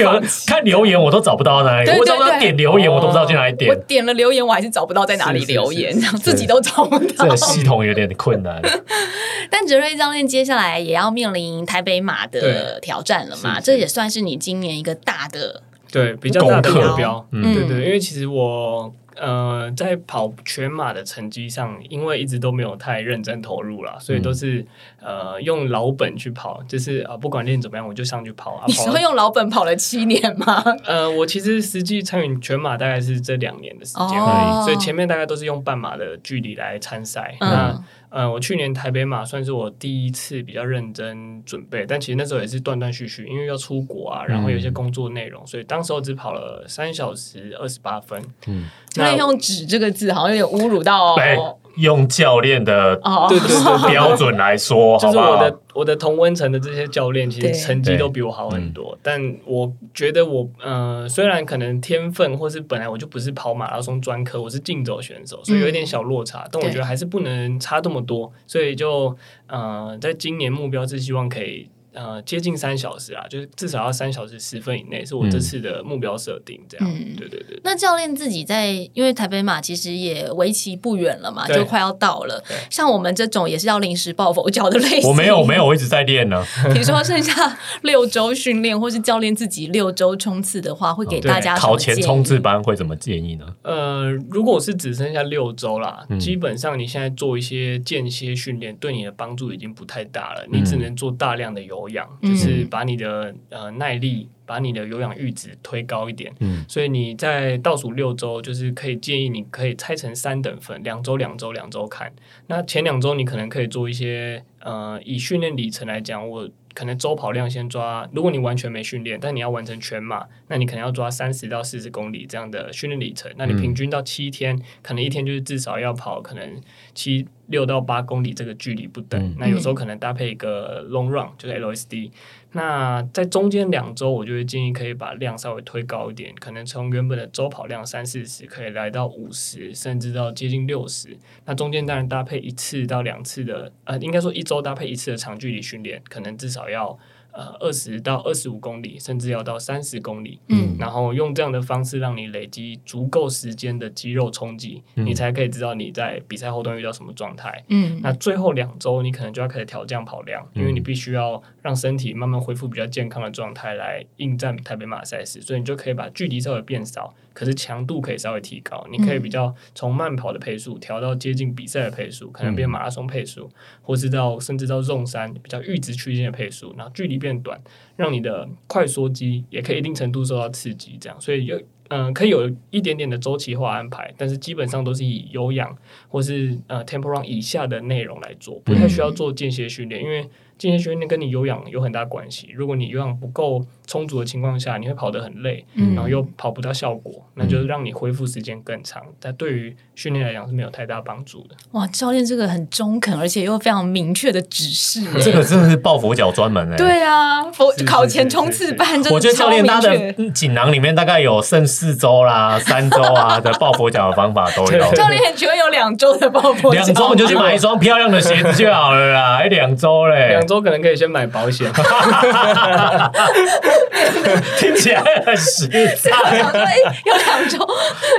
C: 看留言我都找不到哪里，我找不到点留言，我都不知道去哪里点。
B: 我点了留言，我还是找不到在哪里留言，自己都找不到。
C: 这个系统有点困难。
B: 但哲瑞教练接下来也要面临台北马的挑战了嘛？这也算是你今今年一个大的
A: 对比较大的目标，嗯，对对，因为其实我呃在跑全马的成绩上，因为一直都没有太认真投入了，所以都是呃用老本去跑，就是啊不管练怎么样，我就上去跑啊。
B: 你是会用老本跑了七年吗？
A: 呃，我其实实际参与全马大概是这两年的时间而已，所以前面大概都是用半马的距离来参赛。那呃，我去年台北马算是我第一次比较认真准备，但其实那时候也是断断续续，因为要出国啊，然后有些工作内容，所以当时候只跑了三小时二十八分。
B: 嗯，那用“纸”这个字好像有点侮辱到哦。
C: 用教练的
A: 对对对
C: 标准来说，
A: 就是我的我的同温层的这些教练，其实成绩都比我好很多。但我觉得我呃，虽然可能天分或是本来我就不是跑马拉松专科，我是竞走选手，所以有一点小落差。但我觉得还是不能差这么多，所以就呃，在今年目标是希望可以。呃，接近三小时啊，就是至少要三小时十分以内，是我这次的目标设定。这样，对对对。
B: 那教练自己在，因为台北马其实也为期不远了嘛，就快要到了。像我们这种也是要临时抱佛脚的类型。
C: 我没有，没有，我一直在练呢。
B: 比如说剩下六周训练，或是教练自己六周冲刺的话，会给大家
C: 考前冲刺班会怎么建议呢？
A: 呃，如果是只剩下六周啦，基本上你现在做一些间歇训练，对你的帮助已经不太大了。你只能做大量的有。氧就是把你的呃耐力，把你的有氧阈值推高一点。嗯，所以你在倒数六周，就是可以建议你可以拆成三等份，两周、两周、两周看。那前两周你可能可以做一些呃，以训练里程来讲，我可能周跑量先抓。如果你完全没训练，但你要完成全马，那你可能要抓三十到四十公里这样的训练里程。那你平均到七天，可能一天就是至少要跑可能七。六到八公里这个距离不等，那有时候可能搭配一个 long run，就是 LSD。那在中间两周，我就会建议可以把量稍微推高一点，可能从原本的周跑量三四十，可以来到五十，甚至到接近六十。那中间当然搭配一次到两次的，呃，应该说一周搭配一次的长距离训练，可能至少要。呃，二十到二十五公里，甚至要到三十公里，嗯，然后用这样的方式让你累积足够时间的肌肉冲击，你才可以知道你在比赛后段遇到什么状态，嗯，那最后两周你可能就要开始调降跑量，因为你必须要让身体慢慢恢复比较健康的状态来应战台北马赛事，所以你就可以把距离稍微变少。可是强度可以稍微提高，你可以比较从慢跑的配速调到接近比赛的配速，可能变马拉松配速，或是到甚至到纵山比较阈值区间的配速，然后距离变。变短，让你的快缩肌也可以一定程度受到刺激，这样，所以有嗯、可以有一点点的周期化安排，但是基本上都是以有氧或是呃 tempo run 以下的内容来做，不太需要做间歇训练，因为间歇训练跟你有氧有很大关系。如果你有氧不够充足的情况下，你会跑得很累，
B: 嗯
A: 然后又跑不到效果，那就是让你恢复时间更长，但对于训练来讲是没有太大帮助的。
B: 哇，教练这个很中肯，而且又非常明确的指示。
C: 这个真的是抱佛脚专门哎。
B: 对啊，佛考前
A: 是
B: 冲刺班，
C: 我觉得教练他的锦囊里面大概有剩四周啦、三周啊的抱佛脚的方法都有。
B: 教练很喜欢有两周的抱佛脚，
C: 两周你就去买一双漂亮的鞋子就好了啦，还两周嘞
A: 两，周可能可以先买保险，
C: 听起来很实在。
B: 想说，哎，有两周，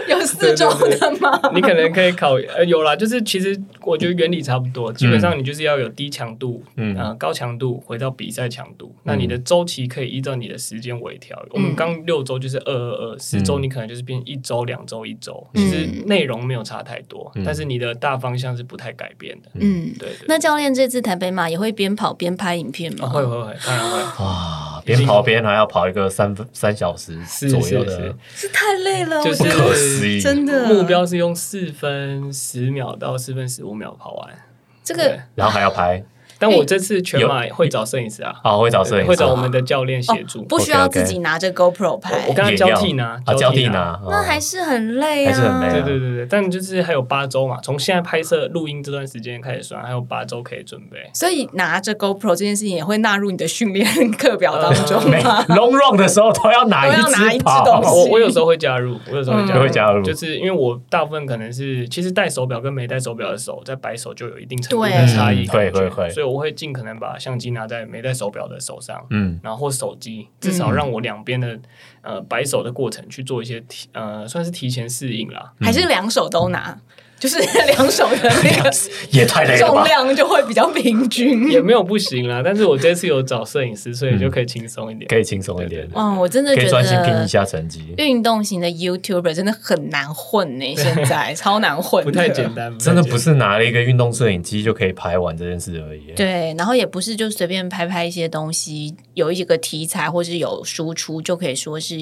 B: 有四周的吗？
A: 你可能可以考呃有啦，就是其实我觉得原理差不多，基本上你就是要有低强度，
C: 嗯
A: 呃高强度回到比赛强度，那你的周期可以依照你的时间微调。我们刚六周就是二二二，四周你可能就是变一周、两周、一周，其实内容没有差太多，但是你的大方向是不太改变的。
B: 嗯，
A: 对对，
B: 那教练这次台北马也会边跑边拍影片吗？
A: 啊会会会，当然会。
C: 哇，边跑边还要跑一个三分三小时左右的
A: 是是，
B: 是太累了，
A: 就是
B: 我觉
C: 不可
B: 得
C: 思议。
B: 真的
A: 目标是用四分十秒到四分十五秒跑完。对
B: 这个，
C: 然后还要拍，
A: 但我这次全马会找摄影师啊，
C: 好会找摄影师，
A: 会找我们的教练协助。
B: 不需要自己拿着 GoPro 拍
A: 我，跟他交替拿，
C: 啊，交替
A: 替。
C: 拿，
B: 那
C: 哦
B: 还是很累啊，
C: 还是很累啊
A: 对对对对，但就是还有八周嘛，从现在拍摄录音这段时间开始算，还有八周可以准备。
B: 所以拿着 GoPro 这件事情也会纳入你的训练 课表当中
C: 没
B: 吗？
C: long run 的时候都要拿
B: 一只
C: 只跑
B: 东西
A: 我我有时候会加入，我有时候会加入，
C: 嗯会加入
A: 就是因为我大部分可能是其实戴手表跟没戴手表的时候在摆手就有一定程度的差异
C: 嗯
A: 感觉，
C: 会会会
A: 所以我会尽可能把相机拿在没戴手表的手上，
C: 嗯，
A: 然后或手机，至少让我两边的呃摆手的过程去做一些提呃算是提前适应啦。
B: 还是两手都拿？就是 两手的那个
C: 也太累了
B: 重？量就会比较平均。
A: 也没有不行啦，但是我这次有找摄影师，所以就可以轻松一点。
C: 可以轻松一点，
B: 嗯，我真的觉
C: 可以专心拼一
B: 得
C: 下成绩。
B: 运动型的 YouTuber 真的很难混呢，现在 超难混，
A: 不太简。单，
C: 真的不是拿了一个运动摄影机就可以拍完这件事而已。
B: 对，然后也不是就随便拍拍一些东西，有一个题材或是有输出就可以说是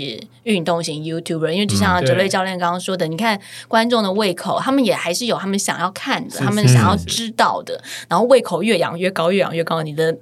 B: 运动型 YouTuber，因为就像哲瑞教练刚刚说的，你看观众的胃口，他们也还是有他们想要看的，他们想要知道的，然后胃口越养越高，越养越高，你的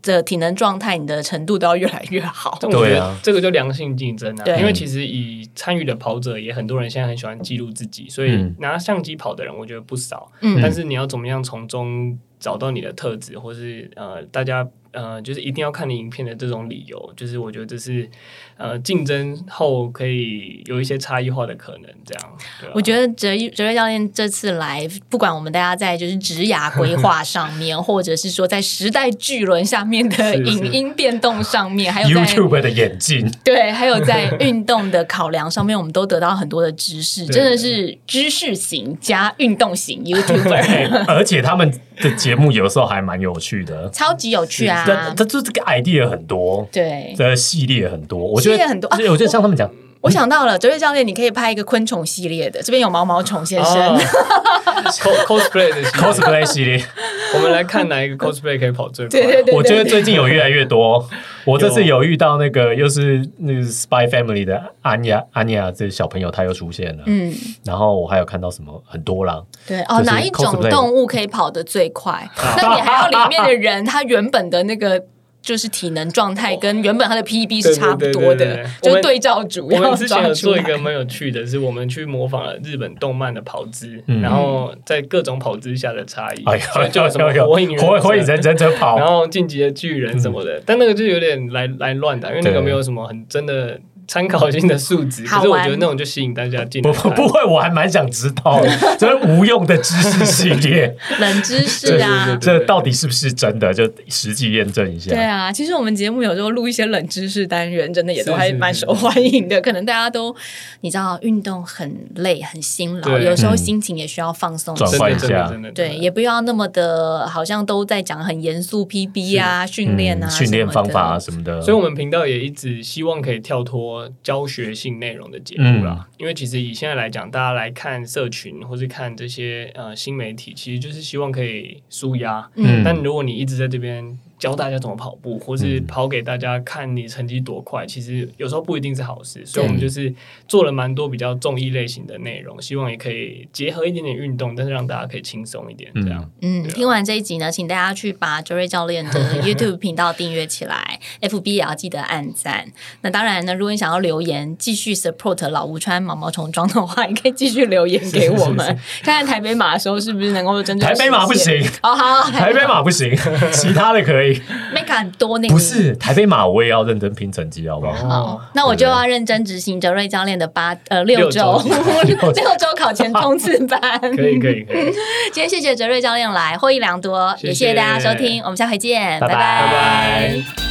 B: 的体能状态、你的程度都要越来越好。
A: 但我觉得
C: 对啊。
A: 这个就良性竞争啊，因为其实以参与的跑者也很多人现在很喜欢记录自己，所以
C: 嗯。
A: 拿相机跑的人我觉得不少。
B: 嗯。
A: 但是你要怎么样从中找到你的特质，或是呃大家呃就是一定要看你影片的这种理由，就是我觉得这是呃竞争后可以有一些差异化的可能，这样。啊
B: 我觉得哲哲瑞教练这次来，不管我们大家在就是职涯规划 上面，或者是说在时代巨轮下面的影音变动上面，还有
C: YouTube 的眼镜，
B: 对，还有在运动的考量上面，我们都得到很多的知识，真的是知识型加运动型 YouTuber，
C: 而且他们的节目有时候还蛮有趣的。
B: 超级有趣啊！
C: 这这这这个 idea 很多，
B: 对，
C: 这系列很多，我觉得
B: 很多啊
C: 我觉得像他们讲，
B: 我想到了，哲瑞教练，你可以拍一个昆虫系列的，这边有毛毛虫先生。
A: cosplay 的
C: cosplay 系列，
A: 我们来看哪一个 cosplay 可以跑最快。
B: 对对对，
C: 我觉得最近有越来越多。我这次有遇到那个又是那个 Spy Family 的安雅安雅这小朋友，他又出现了。
B: 嗯，
C: 然后我还有看到什么很多啦，
B: 对哦，
C: 就是
B: 哪一种动物可以跑得最快？那你还要里面的人，他原本的那个。就是体能状态跟原本他的 PB 是差不多的
A: 对，
B: 就是对照组
A: 我
B: 要
A: 们之前有。做一个蛮有趣的，是我们去模仿了日本动漫的跑姿，
C: 嗯。
A: 然后在各种跑姿下的差异，就什么火影忍者
C: 火火影忍者者跑
A: 然，后进击的巨人什么的，但那个就有点来来乱的，因为那个没有什么很真的参考性的数值，可是我觉得那种就吸引大家进。
C: 不不不会，我还蛮想知道的，这是无用的知识系列，
B: 冷知识啊
C: 这到底是不是真的？就实际验证一下。
B: 对啊，其实我们节目有时候录一些冷知识单元，真的也都还蛮受欢迎的。可能大家都你知道，运动很累很辛劳，有时候
C: 嗯
B: 心情也需要放松一
C: 转。换一下
B: 对，也不要那么的，好像都在讲很严肃 PB 啊、训练啊、
C: 嗯训练方法啊
B: 什么
C: 的，
A: 所以，我们频道也一直希望可以跳脱教学性内容的节目啦。
C: 嗯
A: 因为其实以现在来讲，大家来看社群或是看这些呃新媒体，其实就是希望可以舒压。
C: 嗯
A: 但如果你一直在这边教大家怎么跑步，或是跑给大家看你成绩多快，其实有时候不一定是好事。所以我们就是做了蛮多比较综艺类型的内容，希望也可以结合一点点运动，但是让大家可以轻松一点，这样。
B: 嗯，
A: 啊
B: 听完这一集呢，请大家去把 Joey 教练的 YouTube 频道订阅起来，FB 也要记得按赞。那当然呢，如果你想要留言继续 support 老吴穿毛毛虫装的话，也可以继续留言给我们，看看台北马的时候是不是能够真正
C: 台北马不行，
B: 哦，好，
C: 台北马不行，其他的可以。
B: Mega 很多那，
C: 不是台北马，我也要认真拼成绩，好不好？
A: 好，
B: 那我就要认真执行哲瑞教练的八呃六
A: 六
B: 周。
A: 周。
B: 六周。考前冲刺班。
A: 可以可以可以，
B: 今天谢谢哲瑞教练来，获益良多，
A: 谢谢。
B: 也谢谢大家收听，我们下回见，
C: 拜拜。
A: 拜拜。